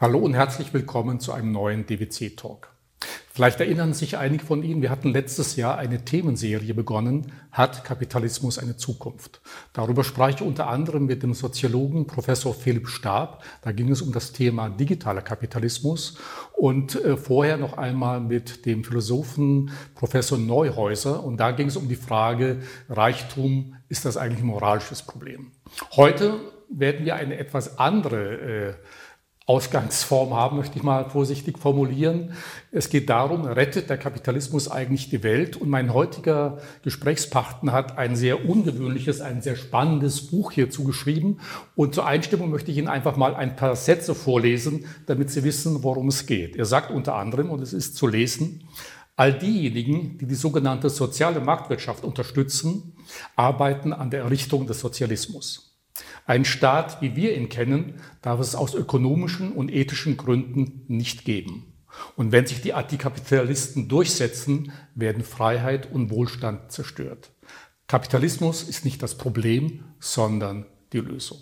Hallo und herzlich willkommen zu einem neuen DWC Talk. Vielleicht erinnern sich einige von Ihnen, wir hatten letztes Jahr eine Themenserie begonnen, hat Kapitalismus eine Zukunft? Darüber sprach ich unter anderem mit dem Soziologen Professor Philipp Stab. Da ging es um das Thema digitaler Kapitalismus und äh, vorher noch einmal mit dem Philosophen Professor Neuhäuser und da ging es um die Frage, Reichtum, ist das eigentlich ein moralisches Problem? Heute werden wir eine etwas andere äh, Ausgangsform haben, möchte ich mal vorsichtig formulieren. Es geht darum, rettet der Kapitalismus eigentlich die Welt? Und mein heutiger Gesprächspartner hat ein sehr ungewöhnliches, ein sehr spannendes Buch hierzu geschrieben. Und zur Einstimmung möchte ich Ihnen einfach mal ein paar Sätze vorlesen, damit Sie wissen, worum es geht. Er sagt unter anderem, und es ist zu lesen, All diejenigen, die die sogenannte soziale Marktwirtschaft unterstützen, arbeiten an der Errichtung des Sozialismus. Ein Staat, wie wir ihn kennen, darf es aus ökonomischen und ethischen Gründen nicht geben. Und wenn sich die Antikapitalisten durchsetzen, werden Freiheit und Wohlstand zerstört. Kapitalismus ist nicht das Problem, sondern die Lösung.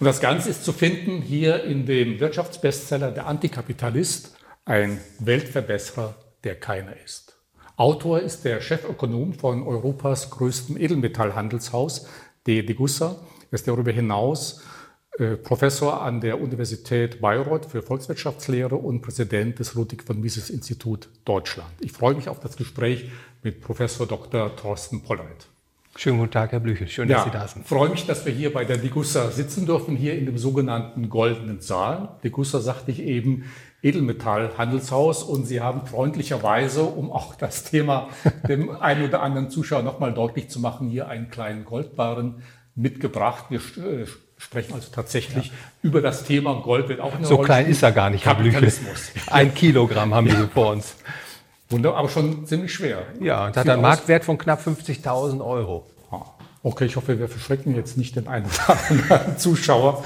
Und das Ganze ist zu finden hier in dem Wirtschaftsbestseller Der Antikapitalist, ein Weltverbesserer, der keiner ist. Autor ist der Chefökonom von Europas größtem Edelmetallhandelshaus, de Degussa, er ist darüber hinaus äh, Professor an der Universität Bayreuth für Volkswirtschaftslehre und Präsident des Ludwig von Mises Institut Deutschland. Ich freue mich auf das Gespräch mit Professor Dr. Thorsten Polleit. Schönen guten Tag, Herr Blüchel. Schön, ja, dass Sie da sind. Ich freue mich, dass wir hier bei der Degussa sitzen dürfen, hier in dem sogenannten Goldenen Saal. Degussa sagte ich eben, Edelmetallhandelshaus und Sie haben freundlicherweise, um auch das Thema dem einen oder anderen Zuschauer nochmal deutlich zu machen, hier einen kleinen Goldbarren mitgebracht. Wir äh, sprechen also tatsächlich ja. über das Thema Gold wird auch eine So klein ist er gar nicht, Herr Kapitalismus. Ein Kilogramm haben wir hier vor uns. Wunderbar, aber schon ziemlich schwer. Ja, und hat einen Marktwert von knapp 50.000 Euro. Ah, okay, ich hoffe, wir verschrecken jetzt nicht den einen oder anderen Zuschauer.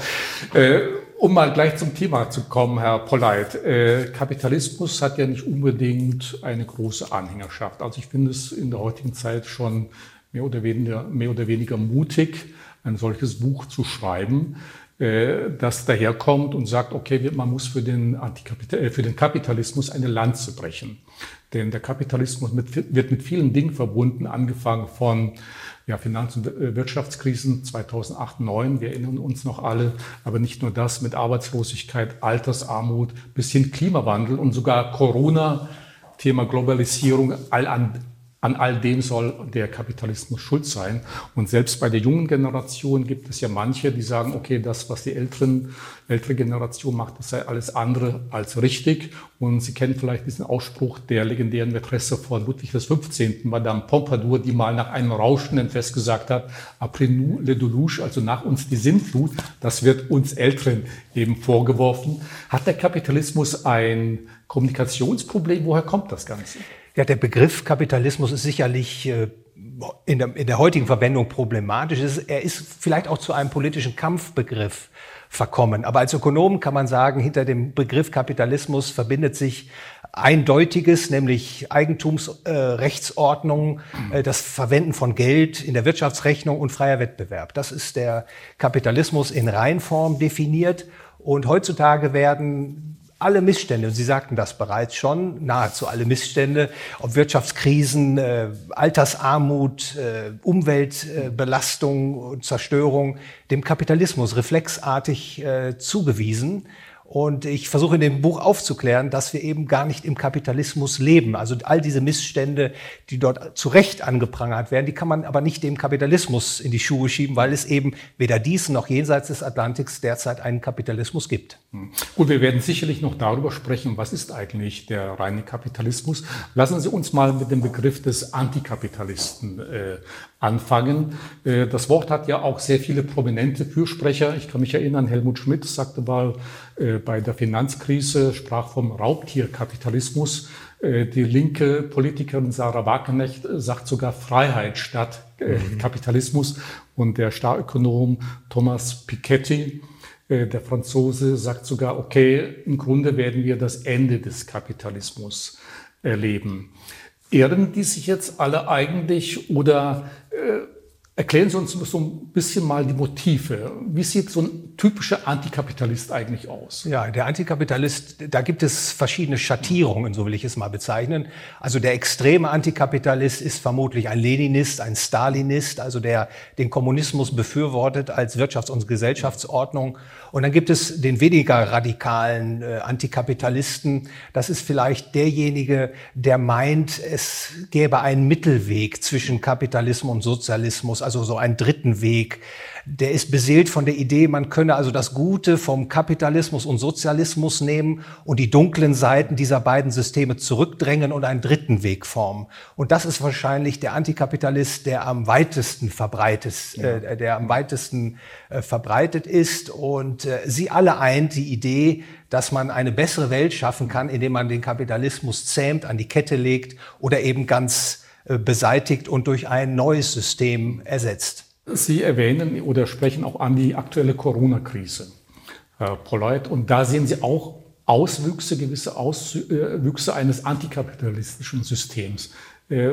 Äh, um mal gleich zum Thema zu kommen, Herr Polleit. Äh, Kapitalismus hat ja nicht unbedingt eine große Anhängerschaft. Also ich finde es in der heutigen Zeit schon mehr oder weniger, mehr oder weniger mutig, ein solches Buch zu schreiben, äh, das daherkommt und sagt, okay, man muss für den, äh, für den Kapitalismus eine Lanze brechen. Denn der Kapitalismus mit, wird mit vielen Dingen verbunden, angefangen von ja, Finanz- und Wirtschaftskrisen 2008, 2009, wir erinnern uns noch alle, aber nicht nur das, mit Arbeitslosigkeit, Altersarmut bis hin Klimawandel und sogar Corona, Thema Globalisierung, all an, an all dem soll der Kapitalismus schuld sein. Und selbst bei der jungen Generation gibt es ja manche, die sagen, okay, das, was die älteren, ältere Generation macht, das sei alles andere als richtig. Und Sie kennen vielleicht diesen Ausspruch der legendären Mätresse von Ludwig XV., Madame Pompadour, die mal nach einem rauschenden Fest gesagt hat, après nous le deluge, also nach uns die Sintflut. Das wird uns Älteren eben vorgeworfen. Hat der Kapitalismus ein Kommunikationsproblem? Woher kommt das Ganze? Ja, der Begriff Kapitalismus ist sicherlich äh, in der, in der heutigen Verwendung problematisch. Er ist vielleicht auch zu einem politischen Kampfbegriff verkommen. Aber als Ökonom kann man sagen, hinter dem Begriff Kapitalismus verbindet sich Eindeutiges, nämlich Eigentumsrechtsordnung, äh, das Verwenden von Geld in der Wirtschaftsrechnung und freier Wettbewerb. Das ist der Kapitalismus in Reinform definiert. Und heutzutage werden alle Missstände, und Sie sagten das bereits schon, nahezu alle Missstände, ob Wirtschaftskrisen, äh, Altersarmut, äh, Umweltbelastung und Zerstörung, dem Kapitalismus reflexartig äh, zugewiesen. Und ich versuche in dem Buch aufzuklären, dass wir eben gar nicht im Kapitalismus leben. Also all diese Missstände, die dort zu Recht angeprangert werden, die kann man aber nicht dem Kapitalismus in die Schuhe schieben, weil es eben weder dies noch jenseits des Atlantiks derzeit einen Kapitalismus gibt. Hm. Gut, wir werden sicherlich noch darüber sprechen, was ist eigentlich der reine Kapitalismus. Lassen Sie uns mal mit dem Begriff des Antikapitalisten äh, anfangen. Äh, das Wort hat ja auch sehr viele prominente Fürsprecher. Ich kann mich erinnern, Helmut Schmidt sagte mal äh, bei der Finanzkrise, sprach vom Raubtierkapitalismus. Äh, die linke Politikerin Sarah Wagenknecht sagt sogar Freiheit statt mhm. Kapitalismus. Und der Starökonom Thomas Piketty, der Franzose, sagt sogar, okay, im Grunde werden wir das Ende des Kapitalismus erleben. Ehren die sich jetzt alle eigentlich oder Erklären Sie uns so ein bisschen mal die Motive. Wie sieht so ein typischer Antikapitalist eigentlich aus? Ja, der Antikapitalist, da gibt es verschiedene Schattierungen, so will ich es mal bezeichnen. Also der extreme Antikapitalist ist vermutlich ein Leninist, ein Stalinist, also der den Kommunismus befürwortet als Wirtschafts- und Gesellschaftsordnung. Und dann gibt es den weniger radikalen äh, Antikapitalisten. Das ist vielleicht derjenige, der meint, es gäbe einen Mittelweg zwischen Kapitalismus und Sozialismus also so einen dritten Weg. Der ist beseelt von der Idee, man könne also das Gute vom Kapitalismus und Sozialismus nehmen und die dunklen Seiten dieser beiden Systeme zurückdrängen und einen dritten Weg formen. Und das ist wahrscheinlich der Antikapitalist, der am weitesten verbreitet, äh, der am weitesten äh, verbreitet ist. Und äh, sie alle eint die Idee, dass man eine bessere Welt schaffen kann, indem man den Kapitalismus zähmt, an die Kette legt oder eben ganz äh, beseitigt und durch ein neues System ersetzt. Sie erwähnen oder sprechen auch an die aktuelle Corona-Krise, Herr Polleit. Und da sehen Sie auch Auswüchse, gewisse Auswüchse eines antikapitalistischen Systems. Äh,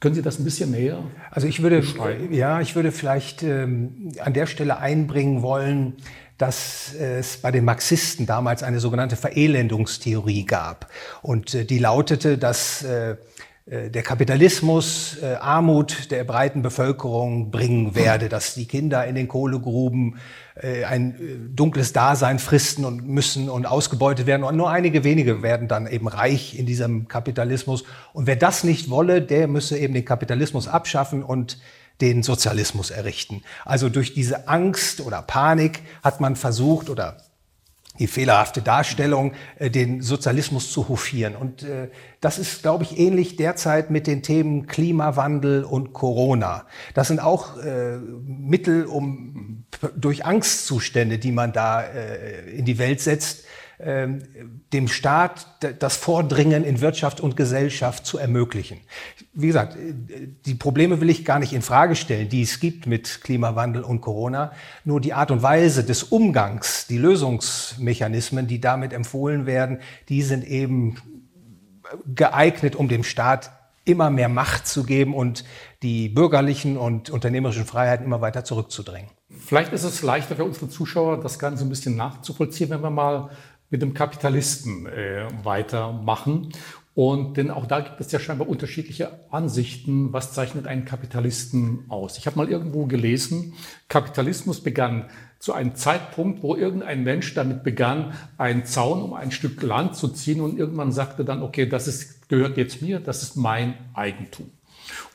können Sie das ein bisschen näher? Also ich würde, ja, ich würde vielleicht ähm, an der Stelle einbringen wollen, dass es bei den Marxisten damals eine sogenannte Verelendungstheorie gab. Und äh, die lautete, dass äh, äh, der Kapitalismus äh, Armut der breiten Bevölkerung bringen werde, dass die Kinder in den Kohlegruben äh, ein äh, dunkles Dasein fristen und müssen und ausgebeutet werden. Und nur einige wenige werden dann eben reich in diesem Kapitalismus. Und wer das nicht wolle, der müsse eben den Kapitalismus abschaffen und den Sozialismus errichten. Also durch diese Angst oder Panik hat man versucht oder die fehlerhafte Darstellung, äh, den Sozialismus zu hofieren. Und äh, das ist, glaube ich, ähnlich derzeit mit den Themen Klimawandel und Corona. Das sind auch äh, Mittel, um durch Angstzustände, die man da in die Welt setzt, dem Staat das Vordringen in Wirtschaft und Gesellschaft zu ermöglichen. Wie gesagt, die Probleme will ich gar nicht in Frage stellen, die es gibt mit Klimawandel und Corona. Nur die Art und Weise des Umgangs, die Lösungsmechanismen, die damit empfohlen werden, die sind eben geeignet, um dem Staat immer mehr Macht zu geben und die bürgerlichen und unternehmerischen Freiheiten immer weiter zurückzudrängen. Vielleicht ist es leichter für unsere Zuschauer, das Ganze ein bisschen nachzuvollziehen, wenn wir mal mit dem Kapitalisten äh, weitermachen. Und denn auch da gibt es ja scheinbar unterschiedliche Ansichten, was zeichnet einen Kapitalisten aus. Ich habe mal irgendwo gelesen, Kapitalismus begann zu einem Zeitpunkt, wo irgendein Mensch damit begann, einen Zaun um ein Stück Land zu ziehen und irgendwann sagte dann, okay, das ist, gehört jetzt mir, das ist mein Eigentum.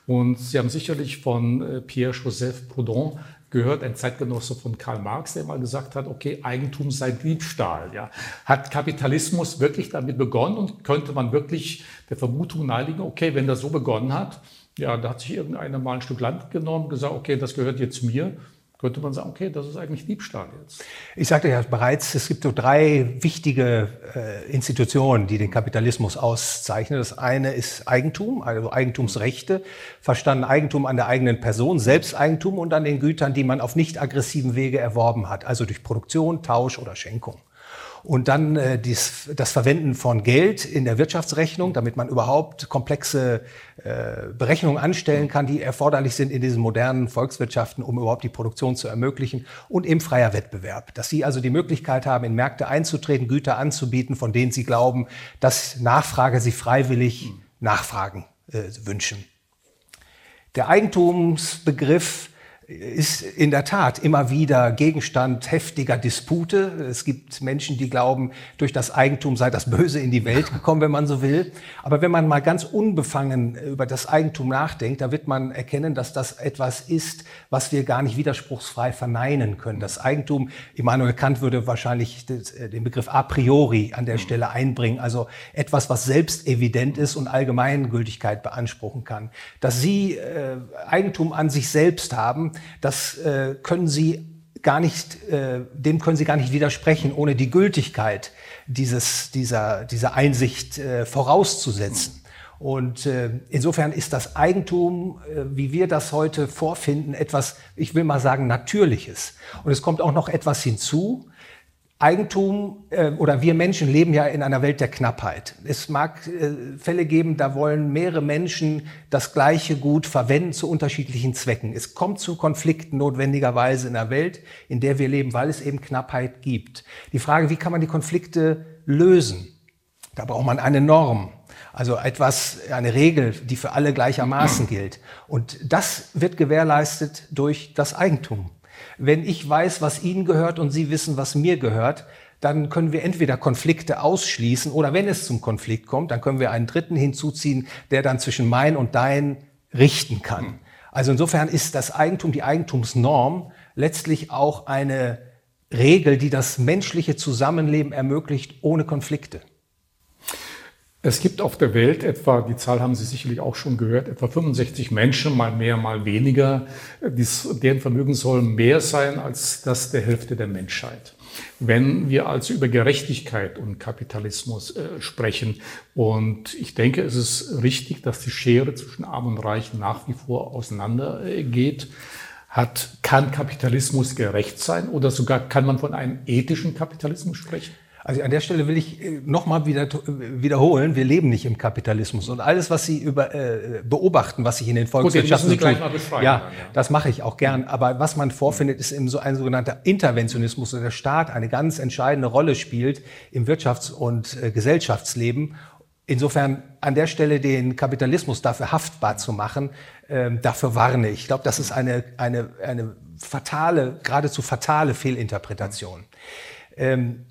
Und Sie haben sicherlich von äh, Pierre-Joseph Proudhon gehört, ein Zeitgenosse von Karl Marx, der mal gesagt hat, okay, Eigentum sei Diebstahl. Ja. Hat Kapitalismus wirklich damit begonnen und könnte man wirklich der Vermutung naheliegen, okay, wenn das so begonnen hat, ja, da hat sich irgendeiner mal ein Stück Land genommen, gesagt, okay, das gehört jetzt mir könnte man sagen, okay, das ist eigentlich Diebstahl jetzt. Ich sagte ja bereits, es gibt so drei wichtige äh, Institutionen, die den Kapitalismus auszeichnen. Das eine ist Eigentum, also Eigentumsrechte, verstanden Eigentum an der eigenen Person, Selbsteigentum und an den Gütern, die man auf nicht aggressiven Wege erworben hat, also durch Produktion, Tausch oder Schenkung. Und dann äh, dies, das Verwenden von Geld in der Wirtschaftsrechnung, damit man überhaupt komplexe äh, Berechnungen anstellen kann, die erforderlich sind in diesen modernen Volkswirtschaften, um überhaupt die Produktion zu ermöglichen. Und eben freier Wettbewerb. Dass Sie also die Möglichkeit haben, in Märkte einzutreten, Güter anzubieten, von denen Sie glauben, dass Nachfrage Sie freiwillig nachfragen äh, wünschen. Der Eigentumsbegriff ist in der Tat immer wieder Gegenstand heftiger Dispute. Es gibt Menschen, die glauben, durch das Eigentum sei das Böse in die Welt gekommen, wenn man so will. Aber wenn man mal ganz unbefangen über das Eigentum nachdenkt, da wird man erkennen, dass das etwas ist, was wir gar nicht widerspruchsfrei verneinen können. Das Eigentum, Immanuel Kant würde wahrscheinlich äh, den Begriff a priori an der Stelle einbringen, also etwas, was selbst evident ist und Allgemeingültigkeit beanspruchen kann. Dass Sie äh, Eigentum an sich selbst haben, das äh, können Sie gar nicht, äh, dem können Sie gar nicht widersprechen, ohne die Gültigkeit dieses, dieser, dieser Einsicht äh, vorauszusetzen. Und äh, insofern ist das Eigentum, äh, wie wir das heute vorfinden, etwas, ich will mal sagen, Natürliches. Und es kommt auch noch etwas hinzu. Eigentum äh, oder wir Menschen leben ja in einer Welt der Knappheit. Es mag äh, Fälle geben, da wollen mehrere Menschen das gleiche Gut verwenden zu unterschiedlichen Zwecken. Es kommt zu Konflikten notwendigerweise in der Welt, in der wir leben, weil es eben Knappheit gibt. Die Frage, wie kann man die Konflikte lösen? Da braucht man eine Norm. Also etwas, eine Regel, die für alle gleichermaßen gilt. Und das wird gewährleistet durch das Eigentum. Wenn ich weiß, was Ihnen gehört und Sie wissen, was mir gehört, dann können wir entweder Konflikte ausschließen oder wenn es zum Konflikt kommt, dann können wir einen Dritten hinzuziehen, der dann zwischen mein und dein richten kann. Also insofern ist das Eigentum, die Eigentumsnorm letztlich auch eine Regel, die das menschliche Zusammenleben ermöglicht ohne Konflikte. Es gibt auf der Welt etwa, die Zahl haben Sie sicherlich auch schon gehört, etwa 65 Menschen, mal mehr, mal weniger, deren Vermögen soll mehr sein als das der Hälfte der Menschheit. Wenn wir also über Gerechtigkeit und Kapitalismus äh, sprechen, und ich denke, es ist richtig, dass die Schere zwischen Arm und Reich nach wie vor auseinandergeht, äh, hat, kann Kapitalismus gerecht sein oder sogar kann man von einem ethischen Kapitalismus sprechen? Also an der Stelle will ich äh, nochmal wieder, äh, wiederholen, wir leben nicht im Kapitalismus. Und alles, was Sie über, äh, beobachten, was sich in den Volkswirtschaften Gut, tut, ja, ja, das mache ich auch gern. Aber was man vorfindet, ist eben so ein sogenannter Interventionismus, wo der Staat eine ganz entscheidende Rolle spielt im Wirtschafts- und äh, Gesellschaftsleben. Insofern an der Stelle den Kapitalismus dafür haftbar zu machen, äh, dafür warne ich. Ich glaube, das ist eine, eine, eine fatale, geradezu fatale Fehlinterpretation. Ähm,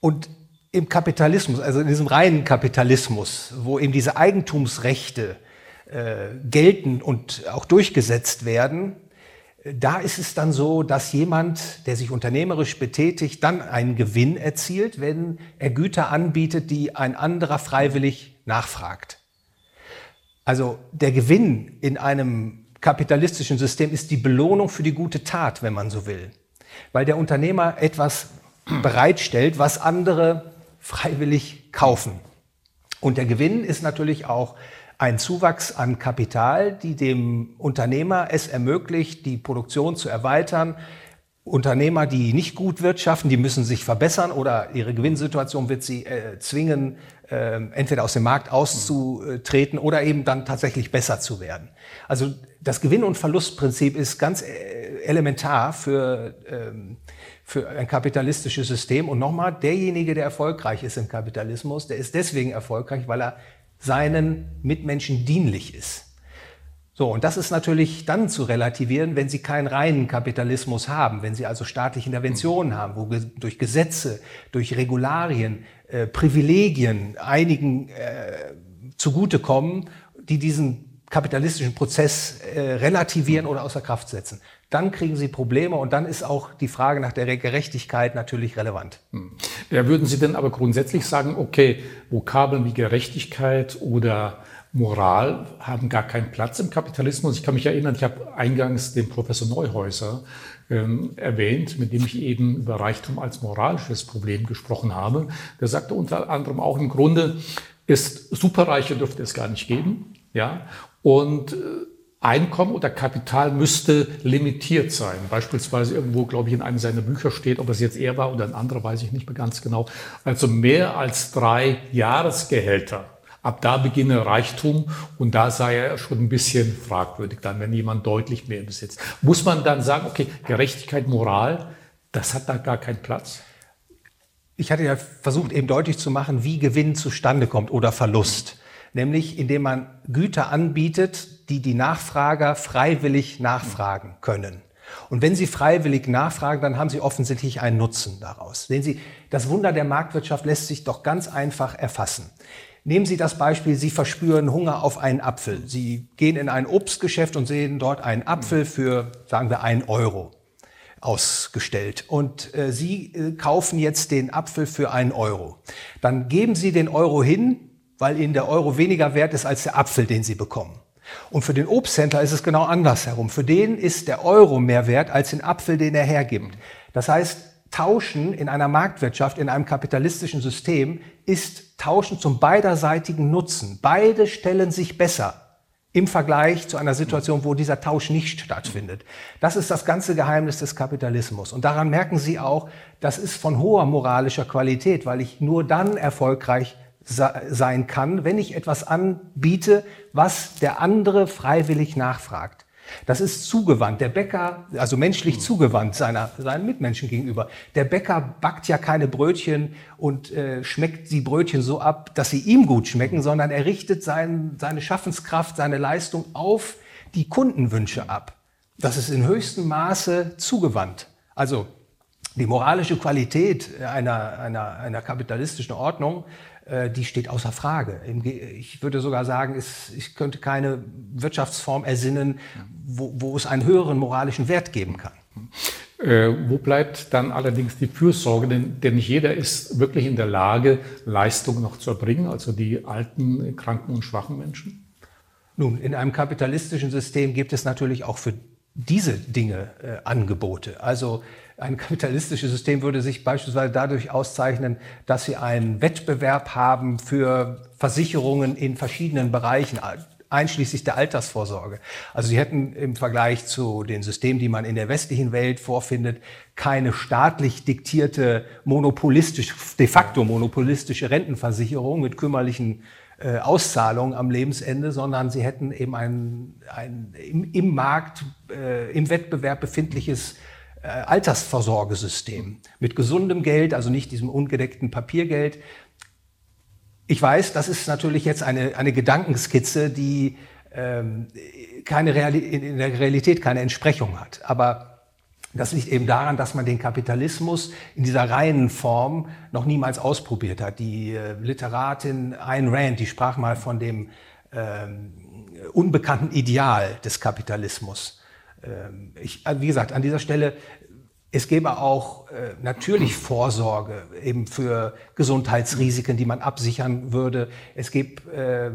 und im Kapitalismus, also in diesem reinen Kapitalismus, wo eben diese Eigentumsrechte äh, gelten und auch durchgesetzt werden, da ist es dann so, dass jemand, der sich unternehmerisch betätigt, dann einen Gewinn erzielt, wenn er Güter anbietet, die ein anderer freiwillig nachfragt. Also der Gewinn in einem kapitalistischen System ist die Belohnung für die gute Tat, wenn man so will. Weil der Unternehmer etwas bereitstellt, was andere freiwillig kaufen. Und der Gewinn ist natürlich auch ein Zuwachs an Kapital, die dem Unternehmer es ermöglicht, die Produktion zu erweitern. Unternehmer, die nicht gut wirtschaften, die müssen sich verbessern oder ihre Gewinnsituation wird sie äh, zwingen, äh, entweder aus dem Markt auszutreten oder eben dann tatsächlich besser zu werden. Also das Gewinn- und Verlustprinzip ist ganz äh, elementar für ähm, für ein kapitalistisches System. Und nochmal, derjenige, der erfolgreich ist im Kapitalismus, der ist deswegen erfolgreich, weil er seinen Mitmenschen dienlich ist. So, und das ist natürlich dann zu relativieren, wenn Sie keinen reinen Kapitalismus haben, wenn Sie also staatliche Interventionen haben, wo durch Gesetze, durch Regularien, äh, Privilegien einigen äh, zugutekommen, die diesen kapitalistischen Prozess äh, relativieren oder außer Kraft setzen dann kriegen sie Probleme und dann ist auch die Frage nach der Gerechtigkeit natürlich relevant. Hm. Ja, würden Sie denn aber grundsätzlich sagen, okay, Vokabeln wie Gerechtigkeit oder Moral haben gar keinen Platz im Kapitalismus. Ich kann mich erinnern, ich habe eingangs den Professor Neuhäuser ähm, erwähnt, mit dem ich eben über Reichtum als moralisches Problem gesprochen habe. Der sagte unter anderem auch im Grunde, ist Superreiche dürfte es gar nicht geben. Ja, und äh, Einkommen oder Kapital müsste limitiert sein. Beispielsweise irgendwo, glaube ich, in einem seiner Bücher steht, ob es jetzt er war oder ein anderer, weiß ich nicht mehr ganz genau. Also mehr als drei Jahresgehälter. Ab da beginne Reichtum und da sei er schon ein bisschen fragwürdig dann, wenn jemand deutlich mehr besitzt. Muss man dann sagen, okay, Gerechtigkeit, Moral, das hat da gar keinen Platz? Ich hatte ja versucht, eben deutlich zu machen, wie Gewinn zustande kommt oder Verlust nämlich indem man Güter anbietet, die die Nachfrager freiwillig nachfragen können. Und wenn Sie freiwillig nachfragen, dann haben Sie offensichtlich einen Nutzen daraus. Sehen Sie, das Wunder der Marktwirtschaft lässt sich doch ganz einfach erfassen. Nehmen Sie das Beispiel, Sie verspüren Hunger auf einen Apfel. Sie gehen in ein Obstgeschäft und sehen dort einen Apfel für, sagen wir, einen Euro ausgestellt. Und äh, Sie äh, kaufen jetzt den Apfel für einen Euro. Dann geben Sie den Euro hin, weil ihnen der Euro weniger wert ist als der Apfel, den sie bekommen. Und für den Obsthändler ist es genau andersherum. Für den ist der Euro mehr wert als den Apfel, den er hergibt. Das heißt, Tauschen in einer Marktwirtschaft, in einem kapitalistischen System ist Tauschen zum beiderseitigen Nutzen. Beide stellen sich besser im Vergleich zu einer Situation, wo dieser Tausch nicht stattfindet. Das ist das ganze Geheimnis des Kapitalismus. Und daran merken Sie auch, das ist von hoher moralischer Qualität, weil ich nur dann erfolgreich sein kann, wenn ich etwas anbiete, was der andere freiwillig nachfragt. Das ist zugewandt. Der Bäcker, also menschlich hm. zugewandt seiner, seinen Mitmenschen gegenüber. Der Bäcker backt ja keine Brötchen und äh, schmeckt die Brötchen so ab, dass sie ihm gut schmecken, sondern er richtet sein, seine Schaffenskraft, seine Leistung auf die Kundenwünsche ab. Das ist in höchstem Maße zugewandt. Also die moralische Qualität einer, einer, einer kapitalistischen Ordnung die steht außer Frage. Ich würde sogar sagen, ich könnte keine Wirtschaftsform ersinnen, wo, wo es einen höheren moralischen Wert geben kann. Äh, wo bleibt dann allerdings die Fürsorge? Denn, denn, nicht jeder ist wirklich in der Lage, Leistungen noch zu erbringen, also die alten, kranken und schwachen Menschen? Nun, in einem kapitalistischen System gibt es natürlich auch für diese Dinge äh, Angebote. Also ein kapitalistisches System würde sich beispielsweise dadurch auszeichnen, dass sie einen Wettbewerb haben für Versicherungen in verschiedenen Bereichen, einschließlich der Altersvorsorge. Also sie hätten im Vergleich zu den Systemen, die man in der westlichen Welt vorfindet, keine staatlich diktierte monopolistisch, de facto monopolistische Rentenversicherung mit kümmerlichen äh, Auszahlungen am Lebensende, sondern sie hätten eben ein, ein im, im Markt, äh, im Wettbewerb befindliches äh, Altersvorsorgesystem mit gesundem Geld, also nicht diesem ungedeckten Papiergeld. Ich weiß, das ist natürlich jetzt eine, eine Gedankenskizze, die ähm, keine Reali in der Realität keine Entsprechung hat. Aber das liegt eben daran, dass man den Kapitalismus in dieser reinen Form noch niemals ausprobiert hat. Die äh, Literatin Ayn Rand, die sprach mal von dem ähm, unbekannten Ideal des Kapitalismus. Ähm, ich, äh, wie gesagt, an dieser Stelle, es gäbe auch äh, natürlich Vorsorge eben für Gesundheitsrisiken, die man absichern würde. Es gibt, äh,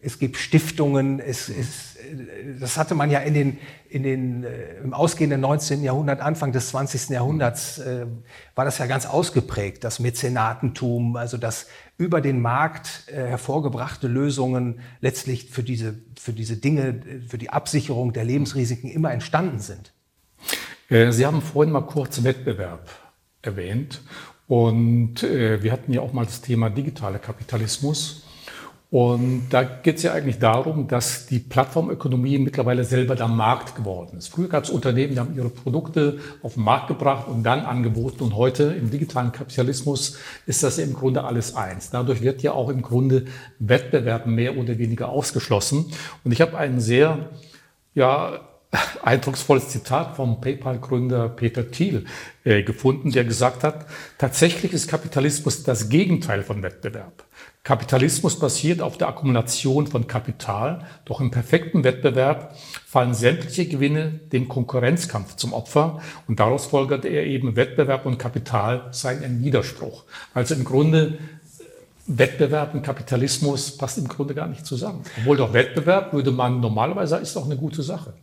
es gibt Stiftungen. Es, es, äh, das hatte man ja in den, in den, äh, im ausgehenden 19. Jahrhundert, Anfang des 20. Jahrhunderts, äh, war das ja ganz ausgeprägt, das Mäzenatentum, also das über den Markt äh, hervorgebrachte Lösungen letztlich für diese, für diese Dinge, für die Absicherung der Lebensrisiken immer entstanden sind. Äh, Sie haben vorhin mal kurz Wettbewerb erwähnt und äh, wir hatten ja auch mal das Thema digitaler Kapitalismus. Und da geht es ja eigentlich darum, dass die Plattformökonomie mittlerweile selber der Markt geworden ist. Früher gab es Unternehmen, die haben ihre Produkte auf den Markt gebracht und dann angeboten. Und heute im digitalen Kapitalismus ist das im Grunde alles eins. Dadurch wird ja auch im Grunde Wettbewerb mehr oder weniger ausgeschlossen. Und ich habe einen sehr, ja, eindrucksvolles Zitat vom PayPal-Gründer Peter Thiel äh, gefunden, der gesagt hat, tatsächlich ist Kapitalismus das Gegenteil von Wettbewerb. Kapitalismus basiert auf der Akkumulation von Kapital, doch im perfekten Wettbewerb fallen sämtliche Gewinne dem Konkurrenzkampf zum Opfer und daraus folgerte er eben, Wettbewerb und Kapital seien ein Widerspruch. Also im Grunde Wettbewerb und Kapitalismus passt im Grunde gar nicht zusammen. Obwohl doch Wettbewerb würde man normalerweise ist doch eine gute Sache.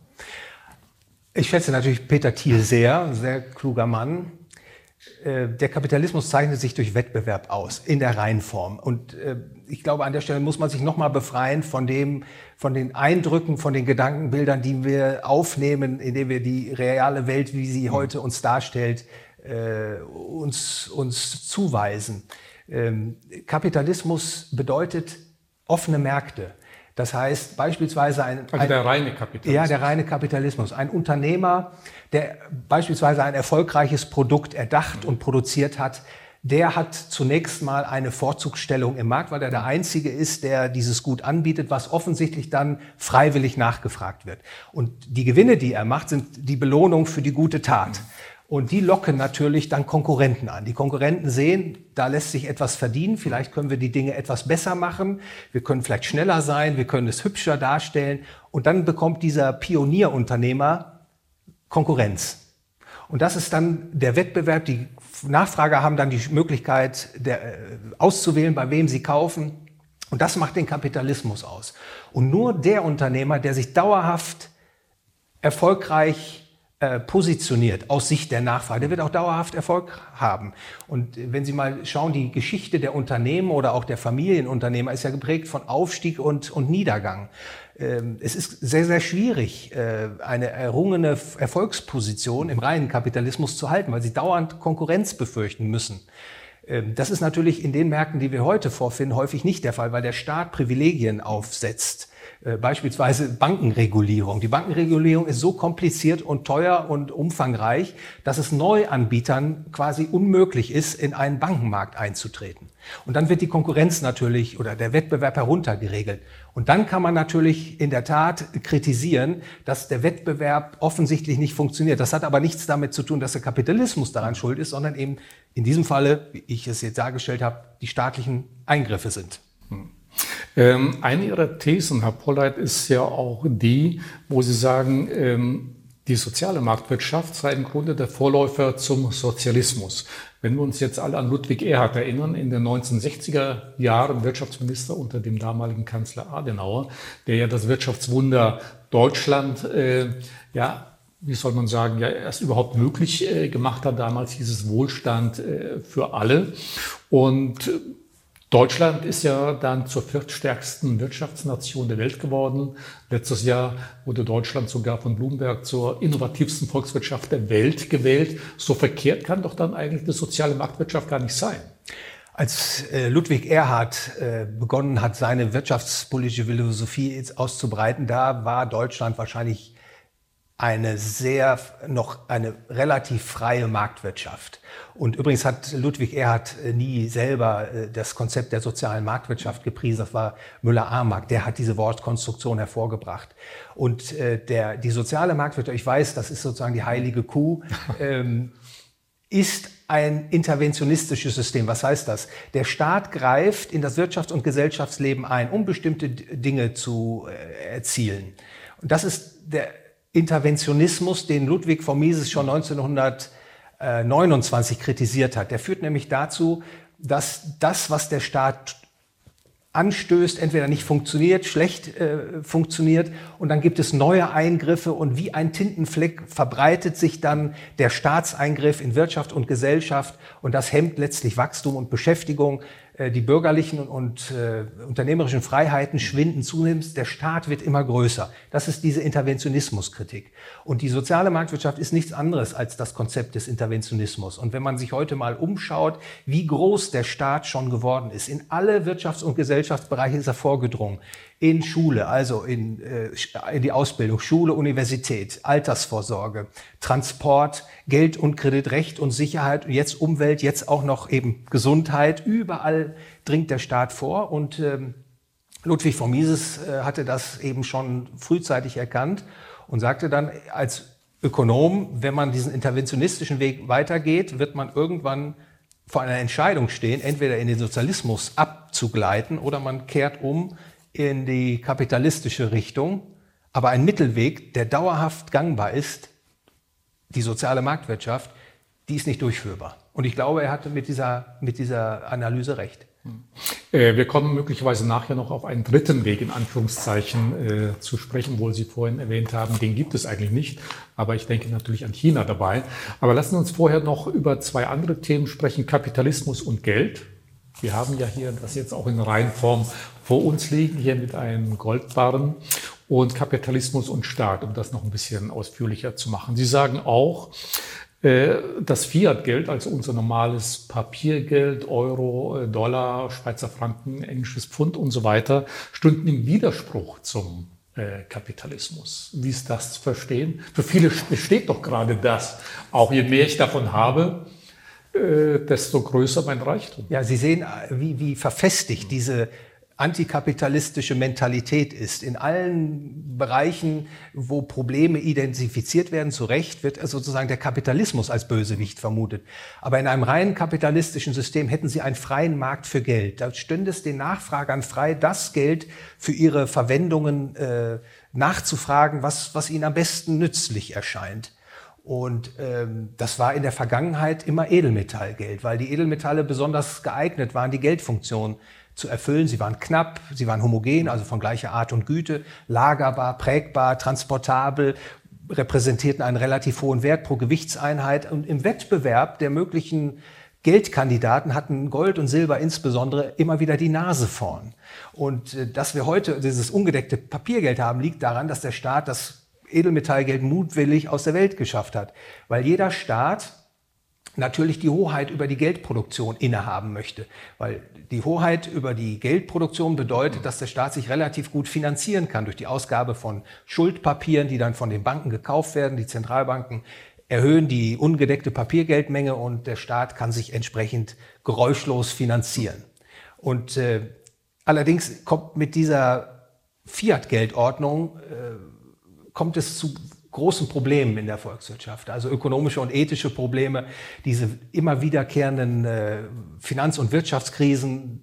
Ich schätze natürlich Peter Thiel sehr, sehr kluger Mann. Äh, der Kapitalismus zeichnet sich durch Wettbewerb aus, in der Reihenform. Und äh, ich glaube, an der Stelle muss man sich nochmal befreien von dem, von den Eindrücken, von den Gedankenbildern, die wir aufnehmen, indem wir die reale Welt, wie sie heute uns darstellt, äh, uns, uns zuweisen. Ähm, Kapitalismus bedeutet offene Märkte. Das heißt beispielsweise ein, also der reine Kapitalismus. Ja, der reine Kapitalismus. Ein Unternehmer, der beispielsweise ein erfolgreiches Produkt erdacht und produziert hat, der hat zunächst mal eine Vorzugsstellung im Markt, weil er der Einzige ist, der dieses Gut anbietet, was offensichtlich dann freiwillig nachgefragt wird. Und die Gewinne, die er macht, sind die Belohnung für die gute Tat. Und die locken natürlich dann Konkurrenten an. Die Konkurrenten sehen, da lässt sich etwas verdienen, vielleicht können wir die Dinge etwas besser machen, wir können vielleicht schneller sein, wir können es hübscher darstellen. Und dann bekommt dieser Pionierunternehmer Konkurrenz. Und das ist dann der Wettbewerb. Die Nachfrager haben dann die Möglichkeit der, äh, auszuwählen, bei wem sie kaufen. Und das macht den Kapitalismus aus. Und nur der Unternehmer, der sich dauerhaft erfolgreich positioniert aus Sicht der Nachfrage, der wird auch dauerhaft Erfolg haben. Und wenn Sie mal schauen, die Geschichte der Unternehmen oder auch der Familienunternehmer ist ja geprägt von Aufstieg und, und Niedergang. Ähm, es ist sehr, sehr schwierig, äh, eine errungene Erfolgsposition im reinen Kapitalismus zu halten, weil sie dauernd Konkurrenz befürchten müssen. Ähm, das ist natürlich in den Märkten, die wir heute vorfinden, häufig nicht der Fall, weil der Staat Privilegien aufsetzt. Äh, beispielsweise Bankenregulierung. Die Bankenregulierung ist so kompliziert und teuer und umfangreich, dass es Neuanbietern quasi unmöglich ist, in einen Bankenmarkt einzutreten. Und dann wird die Konkurrenz natürlich oder der Wettbewerb heruntergeregelt. Und dann kann man natürlich in der Tat kritisieren, dass der Wettbewerb offensichtlich nicht funktioniert. Das hat aber nichts damit zu tun, dass der Kapitalismus daran schuld ist, sondern eben in diesem Falle, wie ich es jetzt dargestellt habe, die staatlichen Eingriffe sind. Hm. Ähm, eine Ihrer Thesen, Herr Polleit, ist ja auch die, wo Sie sagen, ähm, die soziale Marktwirtschaft sei im Grunde der Vorläufer zum Sozialismus. Wenn wir uns jetzt alle an Ludwig Erhard erinnern, in den 1960er Jahren Wirtschaftsminister unter dem damaligen Kanzler Adenauer, der ja das Wirtschaftswunder Deutschland, äh, ja, wie soll man sagen, ja erst überhaupt möglich äh, gemacht hat, damals dieses Wohlstand äh, für alle. Und Deutschland ist ja dann zur viertstärksten Wirtschaftsnation der Welt geworden. Letztes Jahr wurde Deutschland sogar von Bloomberg zur innovativsten Volkswirtschaft der Welt gewählt. So verkehrt kann doch dann eigentlich eine soziale Marktwirtschaft gar nicht sein. Als äh, Ludwig Erhard äh, begonnen hat, seine wirtschaftspolitische Philosophie auszubreiten, da war Deutschland wahrscheinlich eine sehr, noch eine relativ freie Marktwirtschaft. Und übrigens hat Ludwig Erhard äh, nie selber äh, das Konzept der sozialen Marktwirtschaft gepriesen. Das war Müller-Armack. Der hat diese Wortkonstruktion hervorgebracht. Und äh, der, die soziale Marktwirtschaft, ich weiß, das ist sozusagen die heilige Kuh, ähm, ist ein interventionistisches System. Was heißt das? Der Staat greift in das Wirtschafts- und Gesellschaftsleben ein, um bestimmte Dinge zu erzielen. Und das ist der Interventionismus, den Ludwig von Mises schon 1929 kritisiert hat. Der führt nämlich dazu, dass das, was der Staat anstößt, entweder nicht funktioniert, schlecht äh, funktioniert und dann gibt es neue Eingriffe und wie ein Tintenfleck verbreitet sich dann der Staatseingriff in Wirtschaft und Gesellschaft und das hemmt letztlich Wachstum und Beschäftigung. Äh, die bürgerlichen und äh, unternehmerischen Freiheiten schwinden zunehmend, der Staat wird immer größer. Das ist diese Interventionismuskritik. Und die soziale Marktwirtschaft ist nichts anderes als das Konzept des Interventionismus. Und wenn man sich heute mal umschaut, wie groß der Staat schon geworden ist, in alle Wirtschafts- und Gesellschaftsbereiche ist er vorgedrungen in Schule, also in, äh, in die Ausbildung, Schule, Universität, Altersvorsorge, Transport, Geld und Kredit, Recht und Sicherheit, jetzt Umwelt, jetzt auch noch eben Gesundheit. Überall dringt der Staat vor und ähm, Ludwig von Mises äh, hatte das eben schon frühzeitig erkannt und sagte dann als Ökonom, wenn man diesen interventionistischen Weg weitergeht, wird man irgendwann vor einer Entscheidung stehen, entweder in den Sozialismus abzugleiten oder man kehrt um in die kapitalistische Richtung, aber ein Mittelweg, der dauerhaft gangbar ist, die soziale Marktwirtschaft, die ist nicht durchführbar. Und ich glaube, er hatte mit dieser, mit dieser Analyse recht. Äh, wir kommen möglicherweise nachher noch auf einen dritten Weg in Anführungszeichen äh, zu sprechen, wohl Sie vorhin erwähnt haben, den gibt es eigentlich nicht, aber ich denke natürlich an China dabei. Aber lassen Sie uns vorher noch über zwei andere Themen sprechen, Kapitalismus und Geld. Wir haben ja hier das jetzt auch in Reihenform vor uns liegen, hier mit einem Goldbarren und Kapitalismus und Staat, um das noch ein bisschen ausführlicher zu machen. Sie sagen auch, äh, das Fiat-Geld, also unser normales Papiergeld, Euro, äh, Dollar, Schweizer Franken, englisches Pfund und so weiter, stünden im Widerspruch zum äh, Kapitalismus. Wie ist das zu verstehen? Für viele besteht doch gerade das. Auch je mehr ich davon habe, desto größer mein Reichtum. Ja, Sie sehen, wie, wie verfestigt diese antikapitalistische Mentalität ist. In allen Bereichen, wo Probleme identifiziert werden, zu Recht wird sozusagen der Kapitalismus als Bösewicht vermutet. Aber in einem rein kapitalistischen System hätten Sie einen freien Markt für Geld. Da stünde es den Nachfragern frei, das Geld für ihre Verwendungen äh, nachzufragen, was, was ihnen am besten nützlich erscheint. Und ähm, das war in der Vergangenheit immer Edelmetallgeld, weil die Edelmetalle besonders geeignet waren, die Geldfunktion zu erfüllen. Sie waren knapp, sie waren homogen, also von gleicher Art und Güte, lagerbar, prägbar, transportabel, repräsentierten einen relativ hohen Wert pro Gewichtseinheit. Und im Wettbewerb der möglichen Geldkandidaten hatten Gold und Silber insbesondere immer wieder die Nase vorn. Und äh, dass wir heute dieses ungedeckte Papiergeld haben, liegt daran, dass der Staat das Edelmetallgeld mutwillig aus der Welt geschafft hat. Weil jeder Staat natürlich die Hoheit über die Geldproduktion innehaben möchte. Weil die Hoheit über die Geldproduktion bedeutet, dass der Staat sich relativ gut finanzieren kann durch die Ausgabe von Schuldpapieren, die dann von den Banken gekauft werden. Die Zentralbanken erhöhen die ungedeckte Papiergeldmenge und der Staat kann sich entsprechend geräuschlos finanzieren. Und äh, allerdings kommt mit dieser Fiat-Geldordnung äh, kommt es zu großen Problemen in der Volkswirtschaft, also ökonomische und ethische Probleme, diese immer wiederkehrenden äh, Finanz- und Wirtschaftskrisen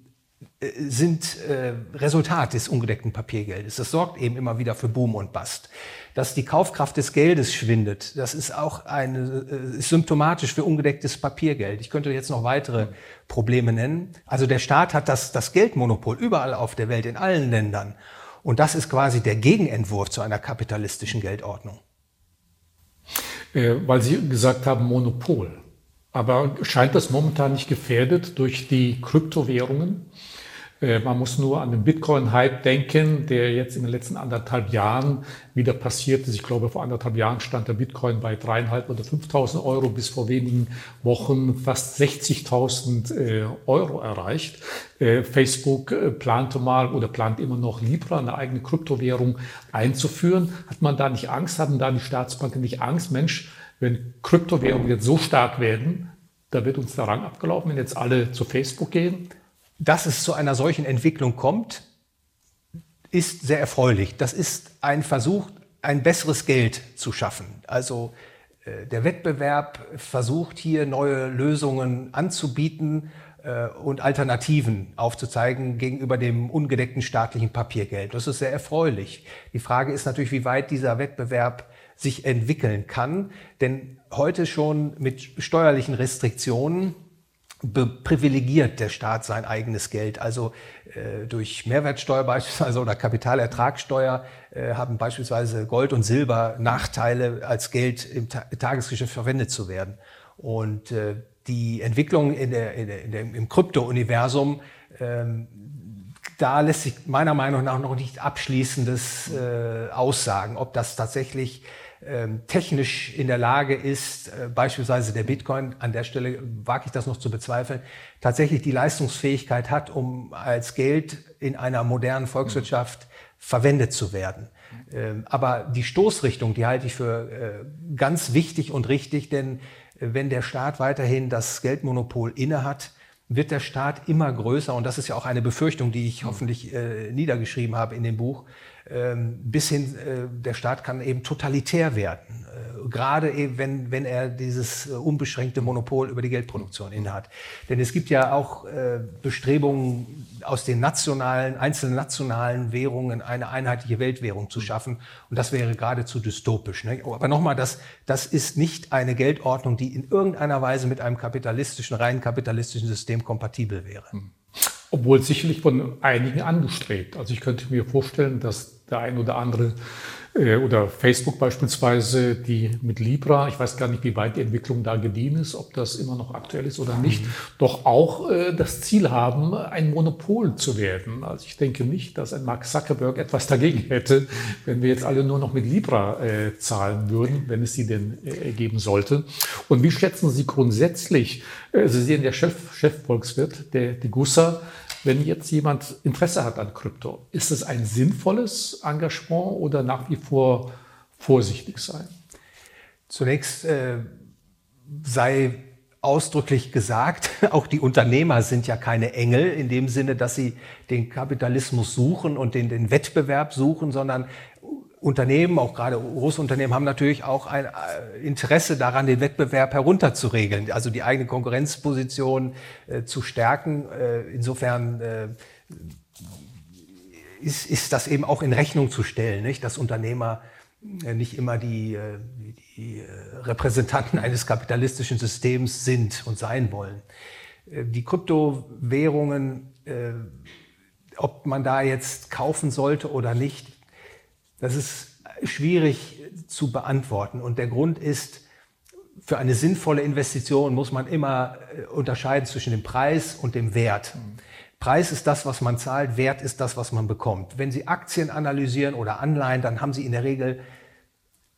äh, sind äh, Resultat des ungedeckten Papiergeldes. Das sorgt eben immer wieder für Boom und Bust. Dass die Kaufkraft des Geldes schwindet, das ist auch eine, äh, ist symptomatisch für ungedecktes Papiergeld. Ich könnte jetzt noch weitere Probleme nennen. Also der Staat hat das, das Geldmonopol überall auf der Welt, in allen Ländern. Und das ist quasi der Gegenentwurf zu einer kapitalistischen Geldordnung. Äh, weil Sie gesagt haben Monopol. Aber scheint das momentan nicht gefährdet durch die Kryptowährungen? Äh, man muss nur an den Bitcoin-Hype denken, der jetzt in den letzten anderthalb Jahren wieder passiert ist. Ich glaube, vor anderthalb Jahren stand der Bitcoin bei dreieinhalb oder 5.000 Euro, bis vor wenigen Wochen fast 60.000 äh, Euro erreicht. Äh, Facebook plante mal oder plant immer noch Libra, eine eigene Kryptowährung einzuführen. Hat man da nicht Angst? Hatten da die Staatsbanken nicht Angst? Mensch, wenn Kryptowährungen jetzt so stark werden, da wird uns der Rang abgelaufen, wenn jetzt alle zu Facebook gehen dass es zu einer solchen Entwicklung kommt, ist sehr erfreulich. Das ist ein Versuch, ein besseres Geld zu schaffen. Also äh, der Wettbewerb versucht hier neue Lösungen anzubieten äh, und Alternativen aufzuzeigen gegenüber dem ungedeckten staatlichen Papiergeld. Das ist sehr erfreulich. Die Frage ist natürlich, wie weit dieser Wettbewerb sich entwickeln kann. Denn heute schon mit steuerlichen Restriktionen privilegiert der Staat sein eigenes Geld. Also äh, durch Mehrwertsteuer beispielsweise oder Kapitalertragssteuer äh, haben beispielsweise Gold und Silber Nachteile, als Geld im Ta Tagesgeschäft verwendet zu werden. Und äh, die Entwicklung in der, in der, in der, im Krypto-Universum, ähm, da lässt sich meiner Meinung nach noch nicht abschließendes äh, aussagen, ob das tatsächlich technisch in der Lage ist, äh, beispielsweise der Bitcoin, an der Stelle wage ich das noch zu bezweifeln, tatsächlich die Leistungsfähigkeit hat, um als Geld in einer modernen Volkswirtschaft verwendet zu werden. Ähm, aber die Stoßrichtung, die halte ich für äh, ganz wichtig und richtig, denn äh, wenn der Staat weiterhin das Geldmonopol innehat, wird der Staat immer größer und das ist ja auch eine Befürchtung, die ich hoffentlich niedergeschrieben habe in dem Buch, ähm, bis hin, äh, der Staat kann eben totalitär werden, äh, gerade eben, wenn, wenn er dieses äh, unbeschränkte Monopol über die Geldproduktion innehat. Denn es gibt ja auch Bestrebungen aus den nationalen, einzelnen nationalen Währungen eine einheitliche Weltwährung zu schaffen und das wäre geradezu dystopisch. Ne? Aber nochmal, das, das ist nicht eine Geldordnung, die in irgendeiner Weise mit einem kapitalistischen, rein kapitalistischen System kompatibel wäre. Hm. Obwohl sicherlich von einigen angestrebt. Also ich könnte mir vorstellen, dass der ein oder andere oder Facebook beispielsweise, die mit Libra, ich weiß gar nicht, wie weit die Entwicklung da gediehen ist, ob das immer noch aktuell ist oder nicht, mhm. doch auch äh, das Ziel haben, ein Monopol zu werden. Also ich denke nicht, dass ein Mark Zuckerberg etwas dagegen hätte, wenn wir jetzt alle nur noch mit Libra äh, zahlen würden, wenn es sie denn äh, geben sollte. Und wie schätzen Sie grundsätzlich, äh, Sie sehen der Chef, Chefvolkswirt, der, die Gussa, wenn jetzt jemand Interesse hat an Krypto, ist es ein sinnvolles Engagement oder nach wie vor vorsichtig sein? Zunächst äh, sei ausdrücklich gesagt, auch die Unternehmer sind ja keine Engel in dem Sinne, dass sie den Kapitalismus suchen und den, den Wettbewerb suchen, sondern Unternehmen, auch gerade Großunternehmen, haben natürlich auch ein äh, Interesse daran, den Wettbewerb herunterzuregeln, also die eigene Konkurrenzposition äh, zu stärken. Äh, insofern äh, ist, ist das eben auch in Rechnung zu stellen, nicht? dass Unternehmer äh, nicht immer die, äh, die Repräsentanten eines kapitalistischen Systems sind und sein wollen. Die Kryptowährungen, ob man da jetzt kaufen sollte oder nicht, das ist schwierig zu beantworten. Und der Grund ist, für eine sinnvolle Investition muss man immer äh, unterscheiden zwischen dem Preis und dem Wert. Preis ist das, was man zahlt, Wert ist das, was man bekommt. Wenn Sie Aktien analysieren oder Anleihen, dann haben Sie in der Regel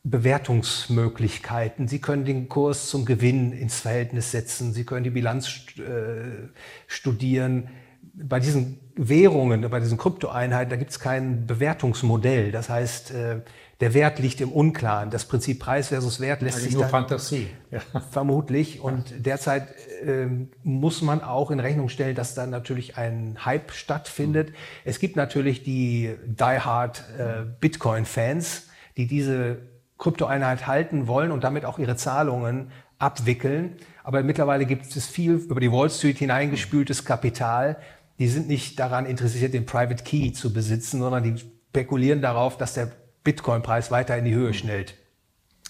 Bewertungsmöglichkeiten. Sie können den Kurs zum Gewinn ins Verhältnis setzen. Sie können die Bilanz äh, studieren. Bei diesen Währungen, bei diesen Kryptoeinheiten, da gibt es kein Bewertungsmodell. Das heißt, äh, der Wert liegt im Unklaren. Das Prinzip Preis versus Wert lässt also sich nur Fantasie. Ja. Vermutlich. Und ja. derzeit äh, muss man auch in Rechnung stellen, dass da natürlich ein Hype stattfindet. Mhm. Es gibt natürlich die die-hard äh, Bitcoin-Fans, die diese Kryptoeinheit halten wollen und damit auch ihre Zahlungen abwickeln. Aber mittlerweile gibt es viel über die Wall Street hineingespültes Kapital. Die sind nicht daran interessiert, den Private Key zu besitzen, sondern die spekulieren darauf, dass der Bitcoin-Preis weiter in die Höhe schnellt.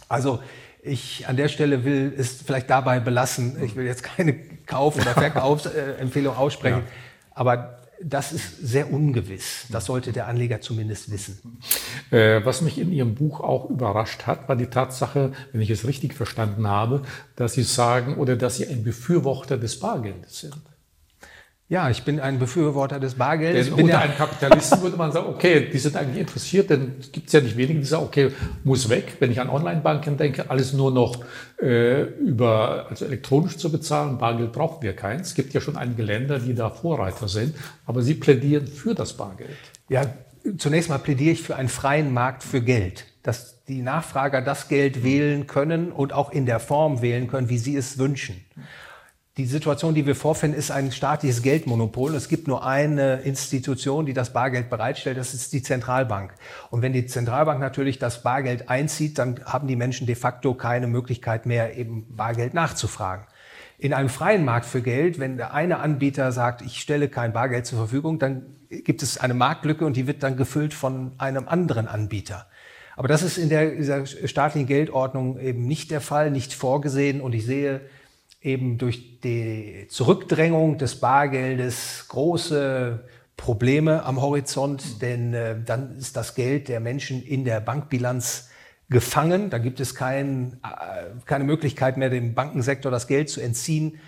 Also ich an der Stelle will es vielleicht dabei belassen. Ich will jetzt keine Kauf- oder Verkaufsempfehlung aussprechen. Ja. Aber das ist sehr ungewiss. Das sollte der Anleger zumindest wissen. Äh, was mich in Ihrem Buch auch überrascht hat, war die Tatsache, wenn ich es richtig verstanden habe, dass Sie sagen oder dass Sie ein Befürworter des Bargeldes sind. Ja, ich bin ein Befürworter des Bargeldes. Denn unter einem Kapitalisten würde man sagen, okay, die sind eigentlich interessiert, denn es gibt ja nicht wenige, die sagen, okay, muss weg. Wenn ich an Online-Banken denke, alles nur noch äh, über, also elektronisch zu bezahlen, Bargeld brauchen wir keins. Es gibt ja schon einige Länder, die da Vorreiter sind, aber sie plädieren für das Bargeld. Ja, zunächst mal plädiere ich für einen freien Markt für Geld, dass die Nachfrager das Geld wählen können und auch in der Form wählen können, wie sie es wünschen. Die Situation, die wir vorfinden, ist ein staatliches Geldmonopol. Es gibt nur eine Institution, die das Bargeld bereitstellt, das ist die Zentralbank. Und wenn die Zentralbank natürlich das Bargeld einzieht, dann haben die Menschen de facto keine Möglichkeit mehr, eben Bargeld nachzufragen. In einem freien Markt für Geld, wenn der eine Anbieter sagt, ich stelle kein Bargeld zur Verfügung, dann gibt es eine Marktlücke und die wird dann gefüllt von einem anderen Anbieter. Aber das ist in der, dieser staatlichen Geldordnung eben nicht der Fall, nicht vorgesehen und ich sehe eben durch die Zurückdrängung des Bargeldes große Probleme am Horizont, denn äh, dann ist das Geld der Menschen in der Bankbilanz gefangen. Da gibt es kein, äh, keine Möglichkeit mehr, dem Bankensektor das Geld zu entziehen.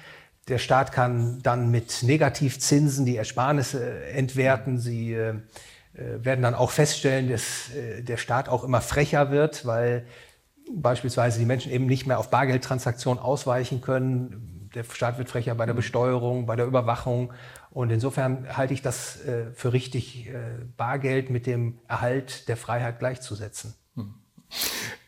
Der Staat kann dann mit Negativzinsen die Ersparnisse entwerten. Sie äh, äh werden dann auch feststellen, dass äh, der Staat auch immer frecher wird, weil beispielsweise die Menschen eben nicht mehr auf Bargeldtransaktionen ausweichen können. Der Staat wird frecher bei der Besteuerung, bei der Überwachung. Und insofern halte ich das äh, für richtig, äh, Bargeld mit dem Erhalt der Freiheit gleichzusetzen. Hm.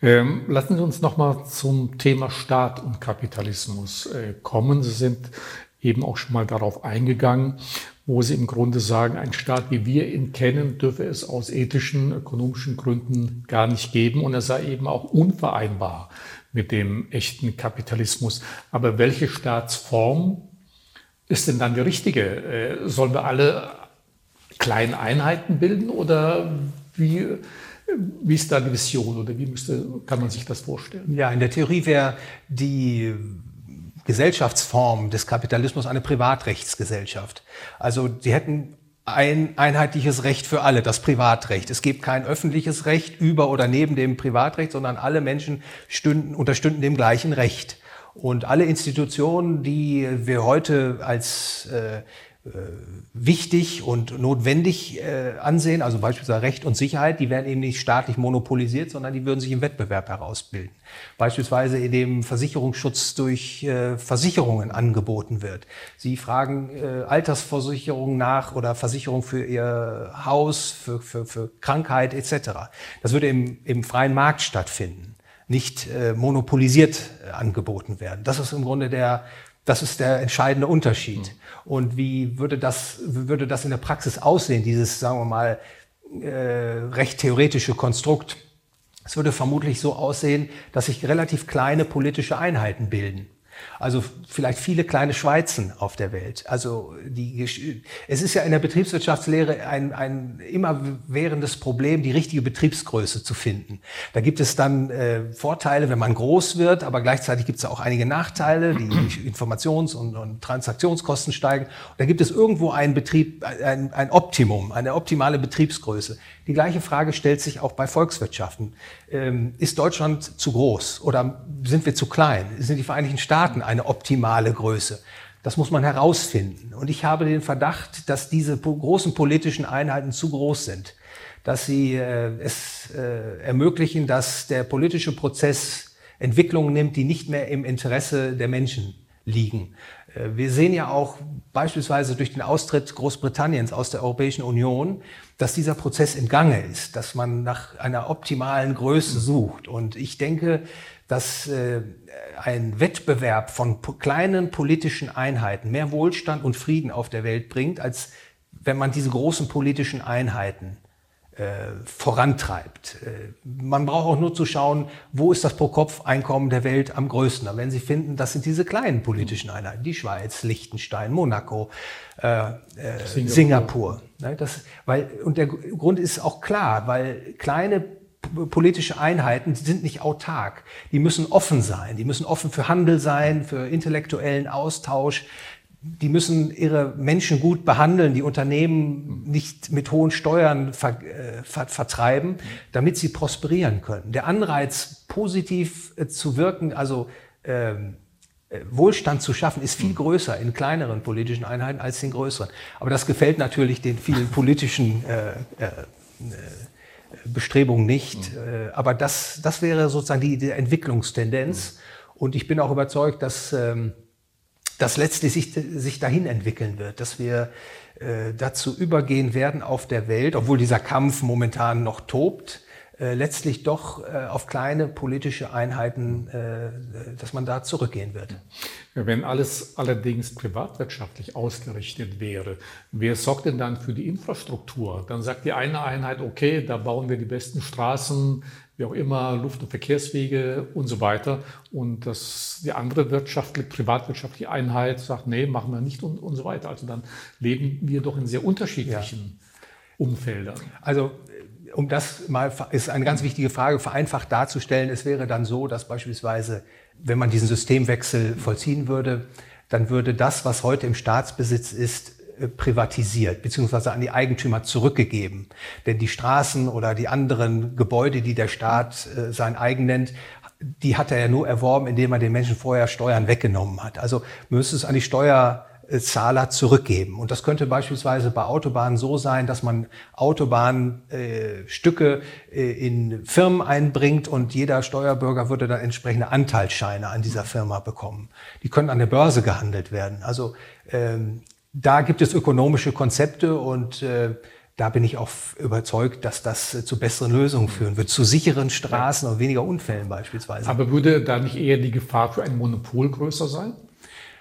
Ähm, lassen Sie uns nochmal zum Thema Staat und Kapitalismus äh, kommen. Sie sind eben auch schon mal darauf eingegangen wo sie im Grunde sagen, ein Staat, wie wir ihn kennen, dürfe es aus ethischen, ökonomischen Gründen gar nicht geben und er sei eben auch unvereinbar mit dem echten Kapitalismus. Aber welche Staatsform ist denn dann die richtige? Äh, sollen wir alle kleine Einheiten bilden oder wie, wie ist da die Vision oder wie müsste, kann man sich das vorstellen? Ja, in der Theorie wäre die Gesellschaftsform des Kapitalismus eine Privatrechtsgesellschaft. Also sie hätten ein einheitliches Recht für alle, das Privatrecht. Es gibt kein öffentliches Recht über oder neben dem Privatrecht, sondern alle Menschen stünden, unterstünden dem gleichen Recht. Und alle Institutionen, die wir heute als äh, wichtig und notwendig äh, ansehen, also beispielsweise Recht und Sicherheit, die werden eben nicht staatlich monopolisiert, sondern die würden sich im Wettbewerb herausbilden. Beispielsweise indem Versicherungsschutz durch äh, Versicherungen angeboten wird. Sie fragen äh, Altersversicherungen nach oder Versicherung für Ihr Haus, für, für, für Krankheit etc. Das würde im, im freien Markt stattfinden nicht äh, monopolisiert äh, angeboten werden. Das ist im Grunde der das ist der entscheidende Unterschied. Mhm. Und wie würde das, würde das in der Praxis aussehen, dieses, sagen wir mal, äh, recht theoretische Konstrukt? Es würde vermutlich so aussehen, dass sich relativ kleine politische Einheiten bilden. Also vielleicht viele kleine Schweizen auf der Welt. Also die, es ist ja in der Betriebswirtschaftslehre ein, ein immerwährendes Problem, die richtige Betriebsgröße zu finden. Da gibt es dann äh, Vorteile, wenn man groß wird, aber gleichzeitig gibt es auch einige Nachteile, die Informations- und, und, Transaktionskosten steigen. Und da gibt es irgendwo einen Betrieb, ein, ein Optimum, eine optimale Betriebsgröße. Die gleiche Frage stellt sich auch bei Volkswirtschaften. Ähm, ist Deutschland zu groß oder sind wir zu klein? Sind die Vereinigten Staaten eine optimale Größe? Das muss man herausfinden. Und ich habe den Verdacht, dass diese großen politischen Einheiten zu groß sind, dass sie äh, es äh, ermöglichen, dass der politische Prozess Entwicklungen nimmt, die nicht mehr im Interesse der Menschen liegen. Äh, wir sehen ja auch beispielsweise durch den Austritt Großbritanniens aus der Europäischen Union, dass dieser Prozess im Gange ist, dass man nach einer optimalen Größe sucht. Und ich denke, dass äh, ein Wettbewerb von kleinen politischen Einheiten mehr Wohlstand und Frieden auf der Welt bringt, als wenn man diese großen politischen Einheiten vorantreibt. Äh, man braucht auch nur zu schauen, wo ist das Pro-Kopf-Einkommen der Welt am größten. wenn Sie finden, das sind diese kleinen politischen Einheiten, die Schweiz, Liechtenstein, Monaco, äh, äh, Singapur. Singapur. Ne, das, weil, und der Grund ist auch klar, weil kleine politische Einheiten sind nicht autark. Die müssen offen sein. Die müssen offen für Handel sein, für intellektuellen Austausch die müssen ihre Menschen gut behandeln, die Unternehmen nicht mit hohen Steuern ver, äh, ver, vertreiben, damit sie prosperieren können. Der Anreiz, positiv äh, zu wirken, also ähm, äh, Wohlstand zu schaffen, ist viel größer in kleineren politischen Einheiten als in größeren. Aber das gefällt natürlich den vielen politischen äh, äh, Bestrebungen nicht. Mhm. Aber das, das wäre sozusagen die, die Entwicklungstendenz. Mhm. Und ich bin auch überzeugt, dass ähm, das letztlich sich, sich dahin entwickeln wird, dass wir äh, dazu übergehen werden auf der Welt, obwohl dieser Kampf momentan noch tobt, äh, letztlich doch äh, auf kleine politische Einheiten, äh, dass man da zurückgehen wird. Wenn alles allerdings privatwirtschaftlich ausgerichtet wäre, wer sorgt denn dann für die Infrastruktur? Dann sagt die eine Einheit, okay, da bauen wir die besten Straßen, wie auch immer, Luft- und Verkehrswege und so weiter. Und das, die andere wirtschaftliche, privatwirtschaftliche Einheit sagt, nee, machen wir nicht und, und so weiter. Also dann leben wir doch in sehr unterschiedlichen ja. Umfeldern. Also um das mal, ist eine ganz wichtige Frage, vereinfacht darzustellen. Es wäre dann so, dass beispielsweise, wenn man diesen Systemwechsel vollziehen würde, dann würde das, was heute im Staatsbesitz ist, äh, privatisiert beziehungsweise an die Eigentümer zurückgegeben. Denn die Straßen oder die anderen Gebäude, die der Staat äh, sein eigen nennt, die hat er ja nur erworben, indem er den Menschen vorher Steuern weggenommen hat. Also müsste es an die Steuerzahler zurückgeben. Und das könnte beispielsweise bei Autobahnen so sein, dass man Autobahnstücke äh, in Firmen einbringt und jeder Steuerbürger würde dann entsprechende Anteilsscheine an dieser Firma bekommen. Die können an der Börse gehandelt werden. Also ähm, da gibt es ökonomische Konzepte und äh, da bin ich auch überzeugt, dass das äh, zu besseren Lösungen führen wird, zu sicheren Straßen und weniger Unfällen beispielsweise. Aber würde da nicht eher die Gefahr für ein Monopol größer sein?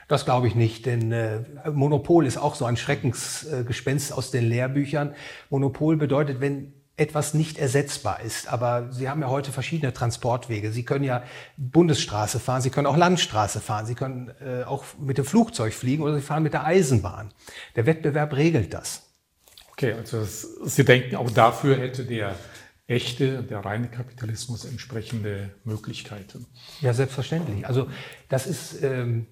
Das glaube ich nicht, denn äh, Monopol ist auch so ein Schreckensgespenst aus den Lehrbüchern. Monopol bedeutet, wenn etwas nicht ersetzbar ist. Aber Sie haben ja heute verschiedene Transportwege. Sie können ja Bundesstraße fahren, Sie können auch Landstraße fahren, Sie können äh, auch mit dem Flugzeug fliegen oder Sie fahren mit der Eisenbahn. Der Wettbewerb regelt das. Okay, also Sie denken, auch dafür hätte der echte, der reine Kapitalismus entsprechende Möglichkeiten. Ja, selbstverständlich. Also das ist ähm,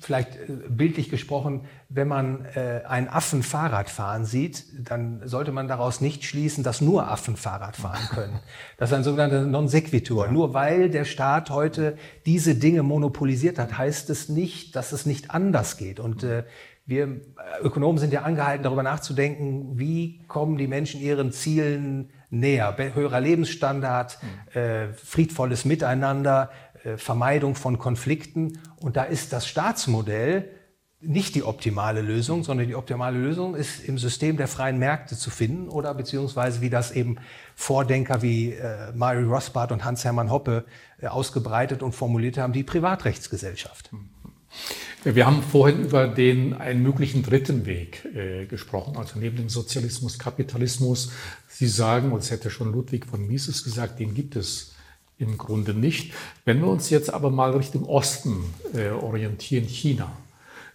vielleicht äh, bildlich gesprochen, wenn man äh, einen Affen Fahrrad fahren sieht, dann sollte man daraus nicht schließen, dass nur Affen Fahrrad fahren können. Das ist ein sogenannter Non sequitur. Ja. Nur weil der Staat heute diese Dinge monopolisiert hat, heißt es nicht, dass es nicht anders geht. Und äh, wir äh, Ökonomen sind ja angehalten, darüber nachzudenken, wie kommen die Menschen ihren Zielen näher. Höherer Lebensstandard, mhm. äh, friedvolles Miteinander, Vermeidung von Konflikten. Und da ist das Staatsmodell nicht die optimale Lösung, sondern die optimale Lösung ist im System der freien Märkte zu finden oder beziehungsweise wie das eben Vordenker wie äh, Mary Rothbard und Hans-Hermann Hoppe äh, ausgebreitet und formuliert haben, die Privatrechtsgesellschaft. Wir haben vorhin über den einen möglichen dritten Weg äh, gesprochen, also neben dem Sozialismus, Kapitalismus. Sie sagen, und das hätte schon Ludwig von Mises gesagt, den gibt es im Grunde nicht. Wenn wir uns jetzt aber mal Richtung Osten äh, orientieren, China.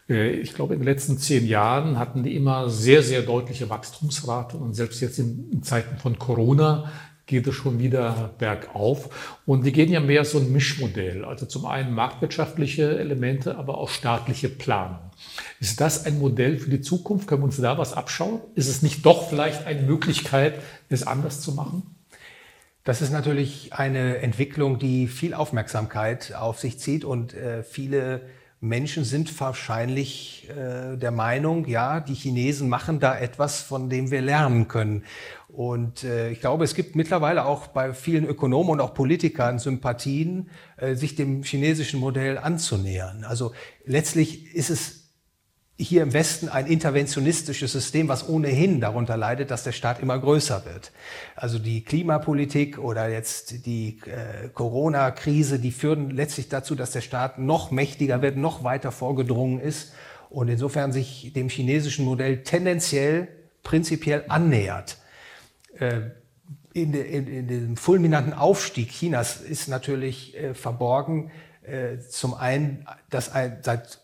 Äh, ich glaube, in den letzten zehn Jahren hatten die immer sehr, sehr deutliche Wachstumsraten und selbst jetzt in, in Zeiten von Corona geht es schon wieder bergauf. Und die gehen ja mehr so ein Mischmodell. Also zum einen marktwirtschaftliche Elemente, aber auch staatliche Planung. Ist das ein Modell für die Zukunft? Können wir uns da was abschauen? Ist es nicht doch vielleicht eine Möglichkeit, es anders zu machen? Das ist natürlich eine Entwicklung, die viel Aufmerksamkeit auf sich zieht und äh, viele Menschen sind wahrscheinlich äh, der Meinung, ja, die Chinesen machen da etwas, von dem wir lernen können. Und äh, ich glaube, es gibt mittlerweile auch bei vielen Ökonomen und auch Politikern Sympathien, äh, sich dem chinesischen Modell anzunähern. Also letztlich ist es hier im Westen ein interventionistisches System, was ohnehin darunter leidet, dass der Staat immer größer wird. Also die Klimapolitik oder jetzt die äh, Corona-Krise, die führen letztlich dazu, dass der Staat noch mächtiger wird, noch weiter vorgedrungen ist und insofern sich dem chinesischen Modell tendenziell prinzipiell annähert. Äh, in, in, in dem fulminanten Aufstieg Chinas ist natürlich äh, verborgen, äh, zum einen, dass ein, seit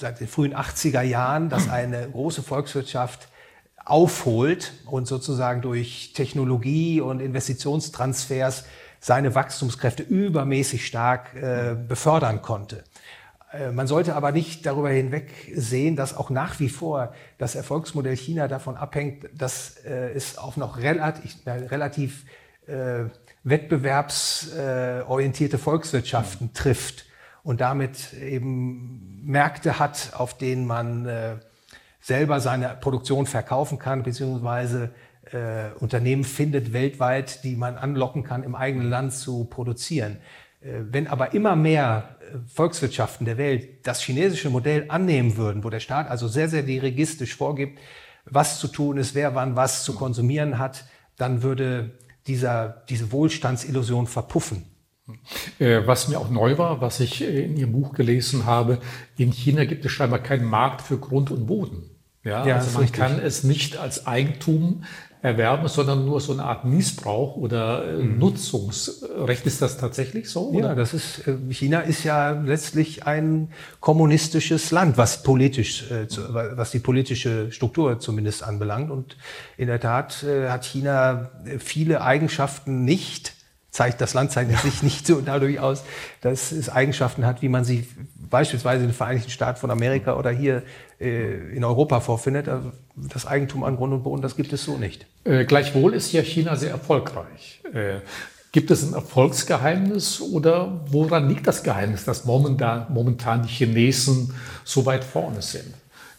seit den frühen 80er Jahren, dass eine große Volkswirtschaft aufholt und sozusagen durch Technologie und Investitionstransfers seine Wachstumskräfte übermäßig stark äh, befördern konnte. Äh, man sollte aber nicht darüber hinweg sehen, dass auch nach wie vor das Erfolgsmodell China davon abhängt, dass äh, es auf noch relativ, relativ äh, wettbewerbsorientierte Volkswirtschaften trifft und damit eben Märkte hat, auf denen man äh, selber seine Produktion verkaufen kann, beziehungsweise äh, Unternehmen findet weltweit, die man anlocken kann, im eigenen Land zu produzieren. Äh, wenn aber immer mehr äh, Volkswirtschaften der Welt das chinesische Modell annehmen würden, wo der Staat also sehr, sehr dirigistisch vorgibt, was zu tun ist, wer wann was zu konsumieren hat, dann würde dieser, diese Wohlstandsillusion verpuffen. Äh, was mir auch neu war, was ich äh, in Ihrem Buch gelesen habe, in China gibt es scheinbar keinen Markt für Grund und Boden. Ja, ja also man richtig. kann es nicht als Eigentum erwerben, sondern nur so eine Art Missbrauch oder äh, mhm. Nutzungsrecht. Ist das tatsächlich so? Oder? Ja, das ist, China ist ja letztlich ein kommunistisches Land, was politisch, was die politische Struktur zumindest anbelangt. Und in der Tat hat China viele Eigenschaften nicht, zeigt, das Land zeichnet sich nicht so dadurch aus, dass es Eigenschaften hat, wie man sie beispielsweise in den Vereinigten Staaten von Amerika oder hier äh, in Europa vorfindet. Also das Eigentum an Grund und Boden, das gibt es so nicht. Äh, gleichwohl ist ja China sehr erfolgreich. Äh, gibt es ein Erfolgsgeheimnis oder woran liegt das Geheimnis, dass momentan, momentan die Chinesen so weit vorne sind?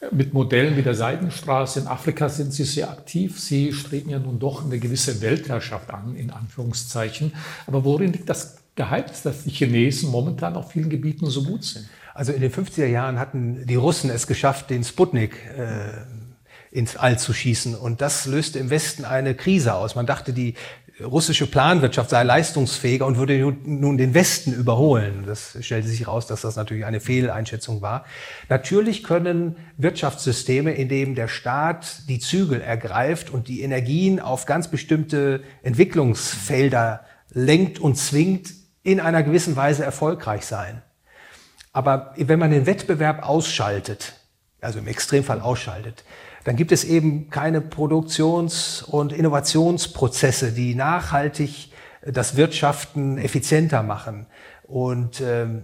Mit Modellen wie der Seidenstraße in Afrika sind Sie sehr aktiv. Sie streben ja nun doch eine gewisse Weltherrschaft an, in Anführungszeichen. Aber worin liegt das Geheimnis, dass die Chinesen momentan auf vielen Gebieten so gut sind? Also in den 50er Jahren hatten die Russen es geschafft, den Sputnik äh, ins All zu schießen. Und das löste im Westen eine Krise aus. Man dachte, die russische Planwirtschaft sei leistungsfähiger und würde nun den Westen überholen. Das stellte sich heraus, dass das natürlich eine Fehleinschätzung war. Natürlich können Wirtschaftssysteme, in denen der Staat die Zügel ergreift und die Energien auf ganz bestimmte Entwicklungsfelder lenkt und zwingt, in einer gewissen Weise erfolgreich sein. Aber wenn man den Wettbewerb ausschaltet, also im Extremfall ausschaltet, dann gibt es eben keine Produktions- und Innovationsprozesse, die nachhaltig das Wirtschaften effizienter machen. Und ähm,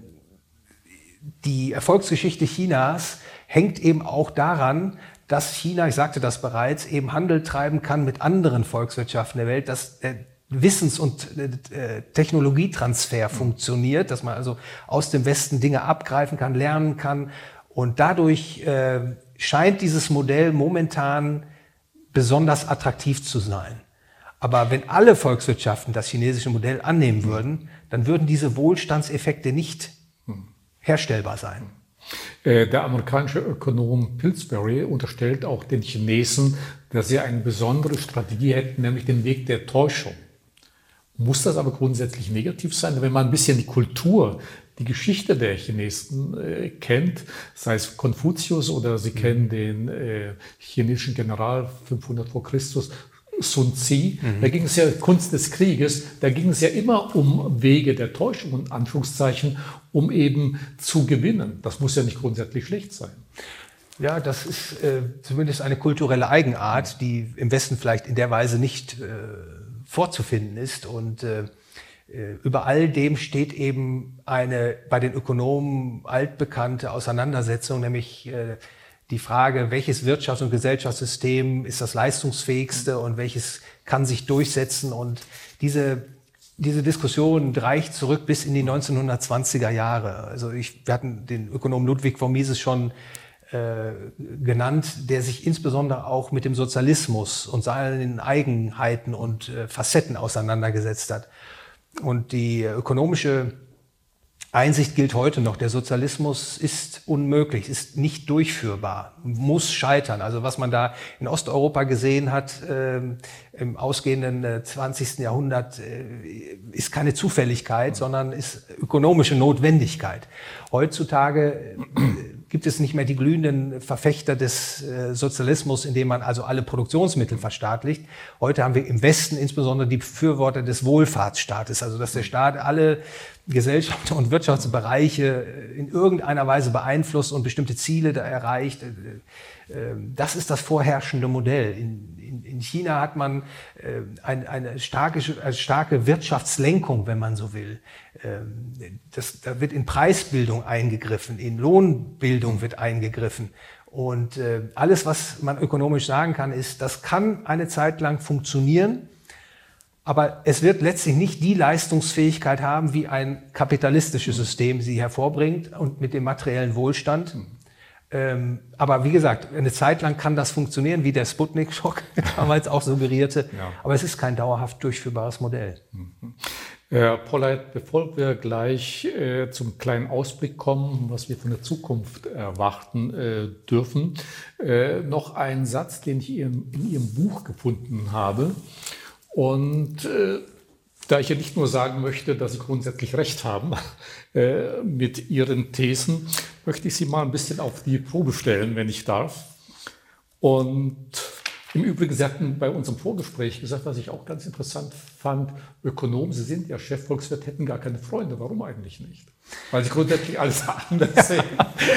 die Erfolgsgeschichte Chinas hängt eben auch daran, dass China, ich sagte das bereits, eben Handel treiben kann mit anderen Volkswirtschaften der Welt, dass der Wissens- und äh, Technologietransfer funktioniert, dass man also aus dem Westen Dinge abgreifen kann, lernen kann und dadurch äh, scheint dieses Modell momentan besonders attraktiv zu sein. Aber wenn alle Volkswirtschaften das chinesische Modell annehmen würden, dann würden diese Wohlstandseffekte nicht herstellbar sein. Äh, der amerikanische Ökonom Pillsbury unterstellt auch den Chinesen, dass sie eine besondere Strategie hätten, nämlich den Weg der Täuschung. Muss das aber grundsätzlich negativ sein? Wenn man ein bisschen die Kultur die Geschichte der Chinesen äh, kennt, sei es Konfuzius oder sie mhm. kennen den äh, chinesischen General 500 vor Christus, Sun Tzu, mhm. da ging es ja Kunst des Krieges, da ging es ja immer um Wege der Täuschung, in Anführungszeichen, um eben zu gewinnen. Das muss ja nicht grundsätzlich schlecht sein. Ja, das ist äh, zumindest eine kulturelle Eigenart, die im Westen vielleicht in der Weise nicht äh, vorzufinden ist. Und äh, über all dem steht eben eine bei den Ökonomen altbekannte Auseinandersetzung, nämlich äh, die Frage, welches Wirtschafts- und Gesellschaftssystem ist das leistungsfähigste und welches kann sich durchsetzen. Und diese, diese Diskussion reicht zurück bis in die 1920er Jahre. Also ich, wir hatten den Ökonom Ludwig von Mises schon äh, genannt, der sich insbesondere auch mit dem Sozialismus und seinen Eigenheiten und äh, Facetten auseinandergesetzt hat. Und die ökonomische Einsicht gilt heute noch. Der Sozialismus ist unmöglich, ist nicht durchführbar, muss scheitern. Also was man da in Osteuropa gesehen hat äh, im ausgehenden äh, 20. Jahrhundert, äh, ist keine Zufälligkeit, sondern ist ökonomische Notwendigkeit. Heutzutage äh, gibt es nicht mehr die glühenden Verfechter des äh, Sozialismus, indem man also alle Produktionsmittel verstaatlicht. Heute haben wir im Westen insbesondere die Befürworter des Wohlfahrtsstaates, also dass der Staat alle Gesellschafts- und Wirtschaftsbereiche äh, in irgendeiner Weise beeinflusst und bestimmte Ziele da erreicht. Äh, das ist das vorherrschende Modell. In, in, in China hat man eine, eine, starke, eine starke Wirtschaftslenkung, wenn man so will. Ähm, das, da wird in Preisbildung eingegriffen, in Lohnbildung wird eingegriffen. Und äh, alles, was man ökonomisch sagen kann, ist, das kann eine Zeit lang funktionieren, aber es wird letztlich nicht die Leistungsfähigkeit haben, wie ein kapitalistisches System sie hervorbringt und mit dem materiellen Wohlstand. Ähm, aber wie gesagt, eine Zeit lang kann das funktionieren, wie der Sputnik-Schock damals auch suggerierte. Ja. Aber es ist kein dauerhaft durchführbares Modell. Mhm. Herr Polleit, bevor wir gleich äh, zum kleinen Ausblick kommen, was wir von der Zukunft erwarten äh, dürfen, äh, noch ein Satz, den ich in, in Ihrem Buch gefunden habe. Und äh, da ich ja nicht nur sagen möchte, dass Sie grundsätzlich recht haben äh, mit Ihren Thesen, möchte ich Sie mal ein bisschen auf die Probe stellen, wenn ich darf. Und im Übrigen, Sie hatten bei unserem Vorgespräch gesagt, was ich auch ganz interessant fand, Ökonomen, Sie sind ja Chefvolkswirt, hätten gar keine Freunde. Warum eigentlich nicht? Weil Sie grundsätzlich alles anders sehen.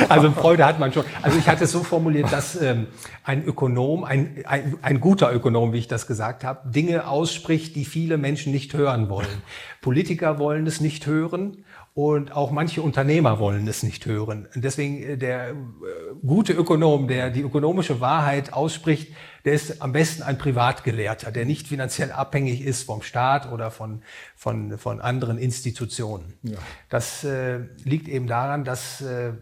also Freude hat man schon. Also ich hatte es so formuliert, dass ähm, ein Ökonom, ein, ein, ein guter Ökonom, wie ich das gesagt habe, Dinge ausspricht, die viele Menschen nicht hören wollen. Politiker wollen es nicht hören. Und auch manche Unternehmer wollen es nicht hören. Und deswegen äh, der äh, gute Ökonom, der die ökonomische Wahrheit ausspricht, der ist am besten ein Privatgelehrter, der nicht finanziell abhängig ist vom Staat oder von, von, von anderen Institutionen. Ja. Das äh, liegt eben daran, dass äh,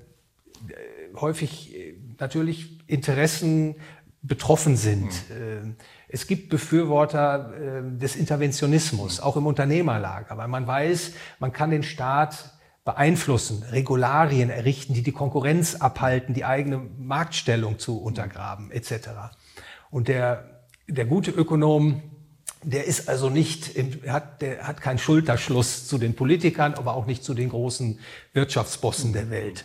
häufig äh, natürlich Interessen betroffen sind. Mhm. Es gibt Befürworter des Interventionismus, auch im Unternehmerlager, weil man weiß, man kann den Staat beeinflussen, Regularien errichten, die die Konkurrenz abhalten, die eigene Marktstellung zu untergraben, etc. Und der, der gute Ökonom, der ist also nicht, hat, der hat keinen Schulterschluss zu den Politikern, aber auch nicht zu den großen Wirtschaftsbossen der Welt.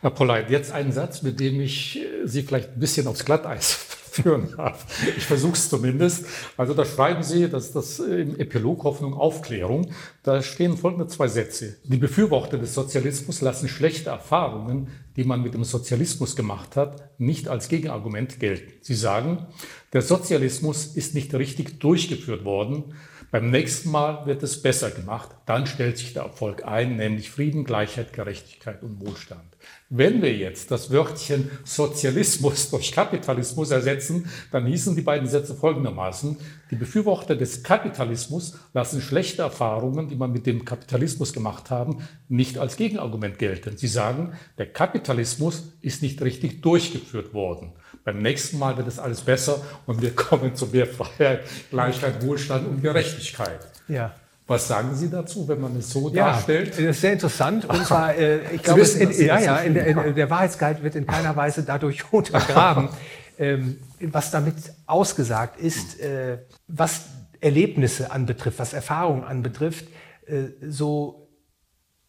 Herr Polleit, jetzt ein Satz, mit dem ich Sie vielleicht ein bisschen aufs Glatteis führen darf. Ich versuche es zumindest. Also da schreiben Sie, dass das im Epilog Hoffnung Aufklärung, da stehen folgende zwei Sätze. Die Befürworter des Sozialismus lassen schlechte Erfahrungen, die man mit dem Sozialismus gemacht hat, nicht als Gegenargument gelten. Sie sagen, der Sozialismus ist nicht richtig durchgeführt worden. Beim nächsten Mal wird es besser gemacht. Dann stellt sich der Erfolg ein, nämlich Frieden, Gleichheit, Gerechtigkeit und Wohlstand. Wenn wir jetzt das Wörtchen Sozialismus durch Kapitalismus ersetzen, dann hießen die beiden Sätze folgendermaßen. Die Befürworter des Kapitalismus lassen schlechte Erfahrungen, die man mit dem Kapitalismus gemacht haben, nicht als Gegenargument gelten. Sie sagen, der Kapitalismus ist nicht richtig durchgeführt worden. Beim nächsten Mal wird es alles besser und wir kommen zu mehr Freiheit, Gleichheit, Wohlstand und Gerechtigkeit. Ja. Was sagen Sie dazu, wenn man es so ja, darstellt? Das ist sehr interessant. Und zwar, äh, ich glaube, in, ja, ja, in, in, der Wahrheitsgehalt wird in keiner Weise dadurch untergraben. ähm, was damit ausgesagt ist, äh, was Erlebnisse anbetrifft, was Erfahrungen anbetrifft, äh, so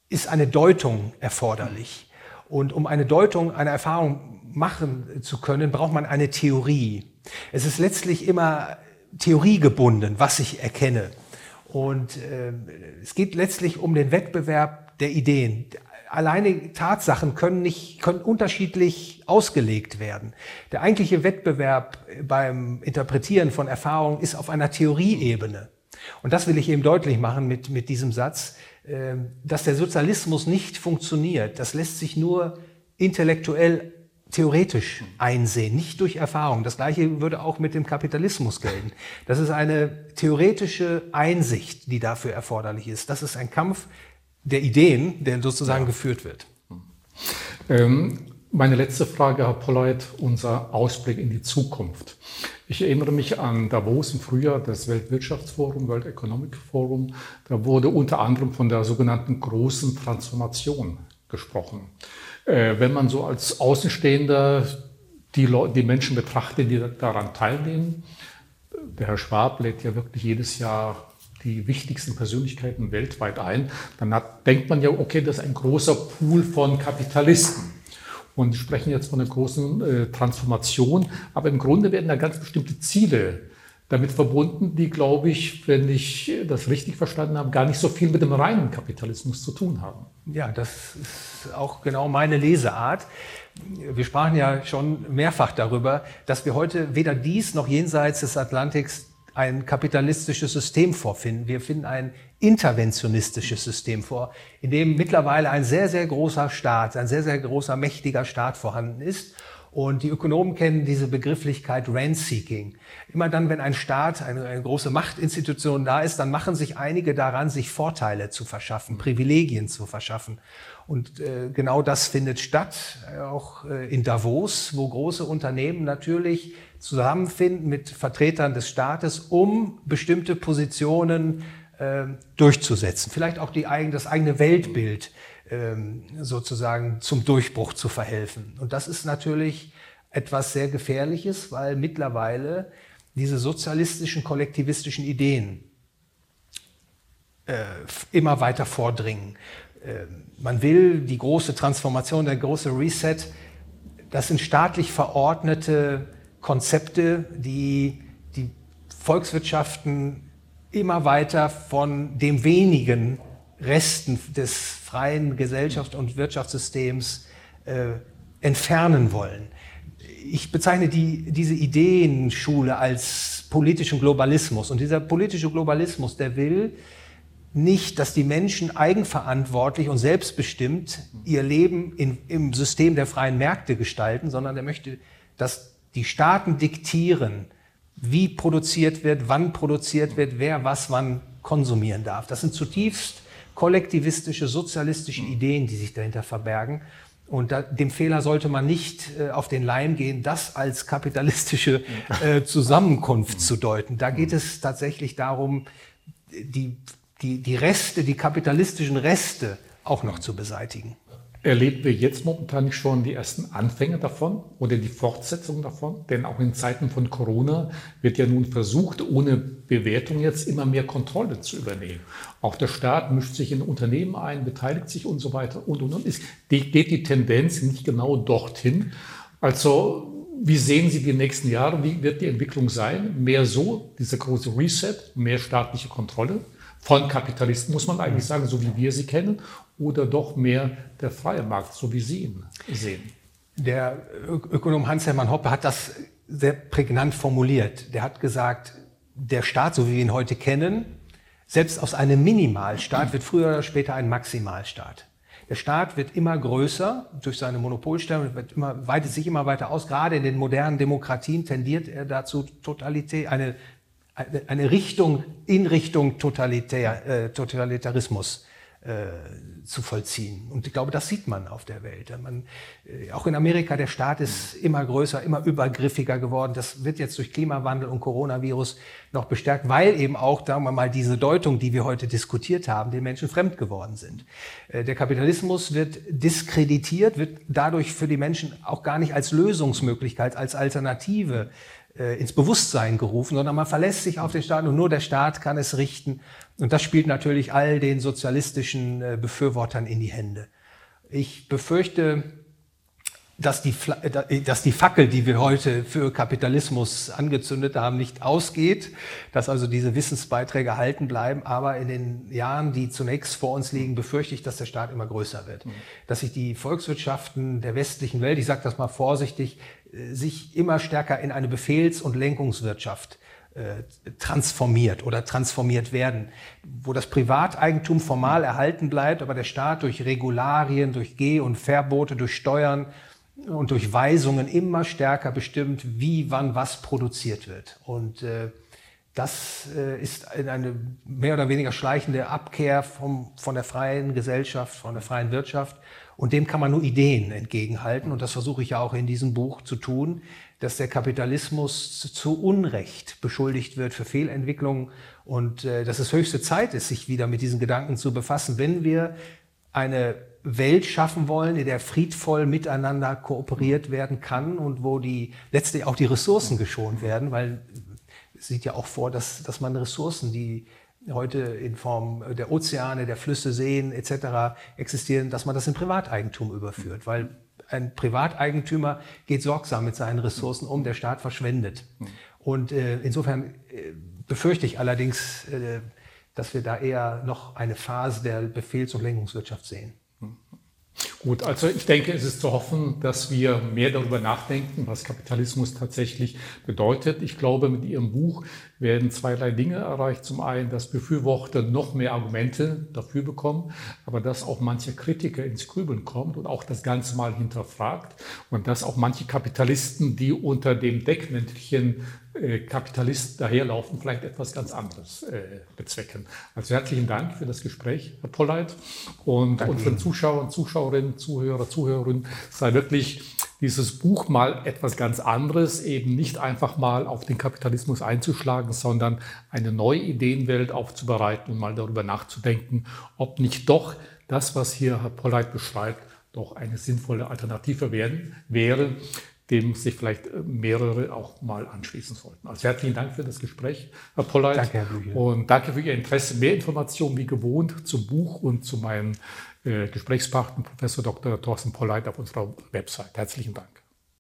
ist eine Deutung erforderlich. Und um eine Deutung einer Erfahrung machen zu können, braucht man eine Theorie. Es ist letztlich immer theoriegebunden, was ich erkenne. Und äh, es geht letztlich um den Wettbewerb der Ideen. Alleine Tatsachen können nicht, können unterschiedlich ausgelegt werden. Der eigentliche Wettbewerb beim Interpretieren von Erfahrungen ist auf einer Theorieebene. Und das will ich eben deutlich machen mit, mit diesem Satz, äh, dass der Sozialismus nicht funktioniert. Das lässt sich nur intellektuell theoretisch einsehen, nicht durch Erfahrung. Das gleiche würde auch mit dem Kapitalismus gelten. Das ist eine theoretische Einsicht, die dafür erforderlich ist. Das ist ein Kampf der Ideen, der sozusagen ja. geführt wird. Ähm, meine letzte Frage, Herr Polleit, unser Ausblick in die Zukunft. Ich erinnere mich an Davos im Frühjahr, das Weltwirtschaftsforum, World Economic Forum. Da wurde unter anderem von der sogenannten großen Transformation gesprochen. Äh, wenn man so als Außenstehender die, die Menschen betrachtet, die daran teilnehmen, der Herr Schwab lädt ja wirklich jedes Jahr die wichtigsten Persönlichkeiten weltweit ein, dann hat, denkt man ja, okay, das ist ein großer Pool von Kapitalisten. Und sprechen jetzt von einer großen äh, Transformation, aber im Grunde werden da ganz bestimmte Ziele damit verbunden, die, glaube ich, wenn ich das richtig verstanden habe, gar nicht so viel mit dem reinen Kapitalismus zu tun haben. Ja, das ist auch genau meine Leseart. Wir sprachen ja schon mehrfach darüber, dass wir heute weder dies noch jenseits des Atlantiks ein kapitalistisches System vorfinden. Wir finden ein interventionistisches System vor, in dem mittlerweile ein sehr, sehr großer Staat, ein sehr, sehr großer, mächtiger Staat vorhanden ist und die Ökonomen kennen diese Begrifflichkeit Rent-Seeking. Immer dann, wenn ein Staat, eine, eine, große Machtinstitution da ist, dann machen sich einige daran, sich Vorteile zu verschaffen, Privilegien zu verschaffen. Und äh, genau das findet statt, äh, auch äh, in Davos, wo große Unternehmen natürlich zusammenfinden mit Vertretern des Staates, um bestimmte Positionen äh, durchzusetzen. Vielleicht auch die, das eigene Weltbild sozusagen zum Durchbruch zu verhelfen. Und das ist natürlich etwas sehr Gefährliches, weil mittlerweile diese sozialistischen, kollektivistischen Ideen äh, immer weiter vordringen. Äh, man will die große Transformation, der große Reset, das sind staatlich verordnete Konzepte, die die Volkswirtschaften immer weiter von dem wenigen Resten des freien Gesellschafts- und Wirtschaftssystems äh, entfernen wollen. Ich bezeichne die, diese Ideenschule als politischen Globalismus. Und dieser politische Globalismus, der will nicht, dass die Menschen eigenverantwortlich und selbstbestimmt ihr Leben in, im System der freien Märkte gestalten, sondern der möchte, dass die Staaten diktieren, wie produziert wird, wann produziert wird, wer was wann konsumieren darf. Das sind zutiefst kollektivistische, sozialistische Ideen, die sich dahinter verbergen. Und da, dem Fehler sollte man nicht äh, auf den Leim gehen, das als kapitalistische äh, Zusammenkunft zu deuten. Da geht es tatsächlich darum, die, die, die Reste, die kapitalistischen Reste auch noch zu beseitigen. Erleben wir jetzt momentan nicht schon die ersten Anfänge davon oder die Fortsetzung davon? Denn auch in Zeiten von Corona wird ja nun versucht, ohne Bewertung jetzt immer mehr Kontrolle zu übernehmen. Auch der Staat mischt sich in Unternehmen ein, beteiligt sich und so weiter und und und. Die, geht die Tendenz nicht genau dorthin? Also, wie sehen Sie die nächsten Jahre? Wie wird die Entwicklung sein? Mehr so, dieser große Reset, mehr staatliche Kontrolle? Von Kapitalisten muss man eigentlich sagen, so wie wir sie kennen, oder doch mehr der freie Markt, so wie Sie ihn sehen? Der Ökonom Hans-Hermann Hoppe hat das sehr prägnant formuliert. Der hat gesagt, der Staat, so wie wir ihn heute kennen, selbst aus einem Minimalstaat wird früher oder später ein Maximalstaat. Der Staat wird immer größer durch seine Monopolstellung, wird immer, weitet sich immer weiter aus. Gerade in den modernen Demokratien tendiert er dazu, Totalität, eine, eine Richtung in Richtung Totalitär, äh, Totalitarismus äh, zu vollziehen. Und ich glaube, das sieht man auf der Welt. Man, äh, auch in Amerika, der Staat ist immer größer, immer übergriffiger geworden. Das wird jetzt durch Klimawandel und Coronavirus noch bestärkt, weil eben auch, sagen wir mal, diese Deutung, die wir heute diskutiert haben, den Menschen fremd geworden sind. Äh, der Kapitalismus wird diskreditiert, wird dadurch für die Menschen auch gar nicht als Lösungsmöglichkeit, als Alternative ins Bewusstsein gerufen, sondern man verlässt sich auf den Staat und nur der Staat kann es richten. Und das spielt natürlich all den sozialistischen äh, Befürwortern in die Hände. Ich befürchte, dass die, äh, dass die Fackel, die wir heute für Kapitalismus angezündet haben, nicht ausgeht, dass also diese Wissensbeiträge halten bleiben. Aber in den Jahren, die zunächst vor uns liegen, befürchte ich, dass der Staat immer größer wird. Mhm. Dass sich die Volkswirtschaften der westlichen Welt, ich sage das mal vorsichtig, sich immer stärker in eine Befehls- und Lenkungswirtschaft äh, transformiert oder transformiert werden, wo das Privateigentum formal erhalten bleibt, aber der Staat durch Regularien, durch Geh- und Verbote, durch Steuern und durch Weisungen immer stärker bestimmt, wie, wann, was produziert wird. Und äh, das äh, ist eine mehr oder weniger schleichende Abkehr vom, von der freien Gesellschaft, von der freien Wirtschaft. Und dem kann man nur Ideen entgegenhalten. Und das versuche ich ja auch in diesem Buch zu tun dass der Kapitalismus zu Unrecht beschuldigt wird für Fehlentwicklungen und äh, dass es höchste Zeit ist, sich wieder mit diesen Gedanken zu befassen, wenn wir eine Welt schaffen wollen, in der friedvoll miteinander kooperiert werden kann und wo die letztlich auch die Ressourcen geschont werden, weil es sieht ja auch vor, dass, dass man Ressourcen, die heute in Form der Ozeane, der Flüsse, Seen etc. existieren, dass man das in Privateigentum überführt, weil ein Privateigentümer geht sorgsam mit seinen Ressourcen um, der Staat verschwendet. Und äh, insofern äh, befürchte ich allerdings, äh, dass wir da eher noch eine Phase der Befehls- und Lenkungswirtschaft sehen. Gut, also ich denke, es ist zu hoffen, dass wir mehr darüber nachdenken, was Kapitalismus tatsächlich bedeutet. Ich glaube, mit Ihrem Buch werden zweierlei Dinge erreicht. Zum einen, dass Befürworter noch mehr Argumente dafür bekommen, aber dass auch manche Kritiker ins Grübeln kommt und auch das Ganze mal hinterfragt und dass auch manche Kapitalisten, die unter dem Deckmäntelchen Kapitalisten daherlaufen, vielleicht etwas ganz anderes äh, bezwecken. Also herzlichen Dank für das Gespräch, Herr Polleit. Und Danke unseren Zuschauern, Zuschauerinnen, Zuhörer, Zuhörerinnen sei wirklich dieses Buch mal etwas ganz anderes, eben nicht einfach mal auf den Kapitalismus einzuschlagen, sondern eine neue Ideenwelt aufzubereiten und mal darüber nachzudenken, ob nicht doch das, was hier Herr Polleit beschreibt, doch eine sinnvolle Alternative werden, wäre, dem sich vielleicht mehrere auch mal anschließen sollten. Also herzlichen Dank für das Gespräch, Herr Polleit. Danke, Herr Blücher. Und danke für Ihr Interesse. Mehr Informationen wie gewohnt zum Buch und zu meinen äh, Gesprächspartner Professor Dr. Thorsten Polleit auf unserer Website. Herzlichen Dank.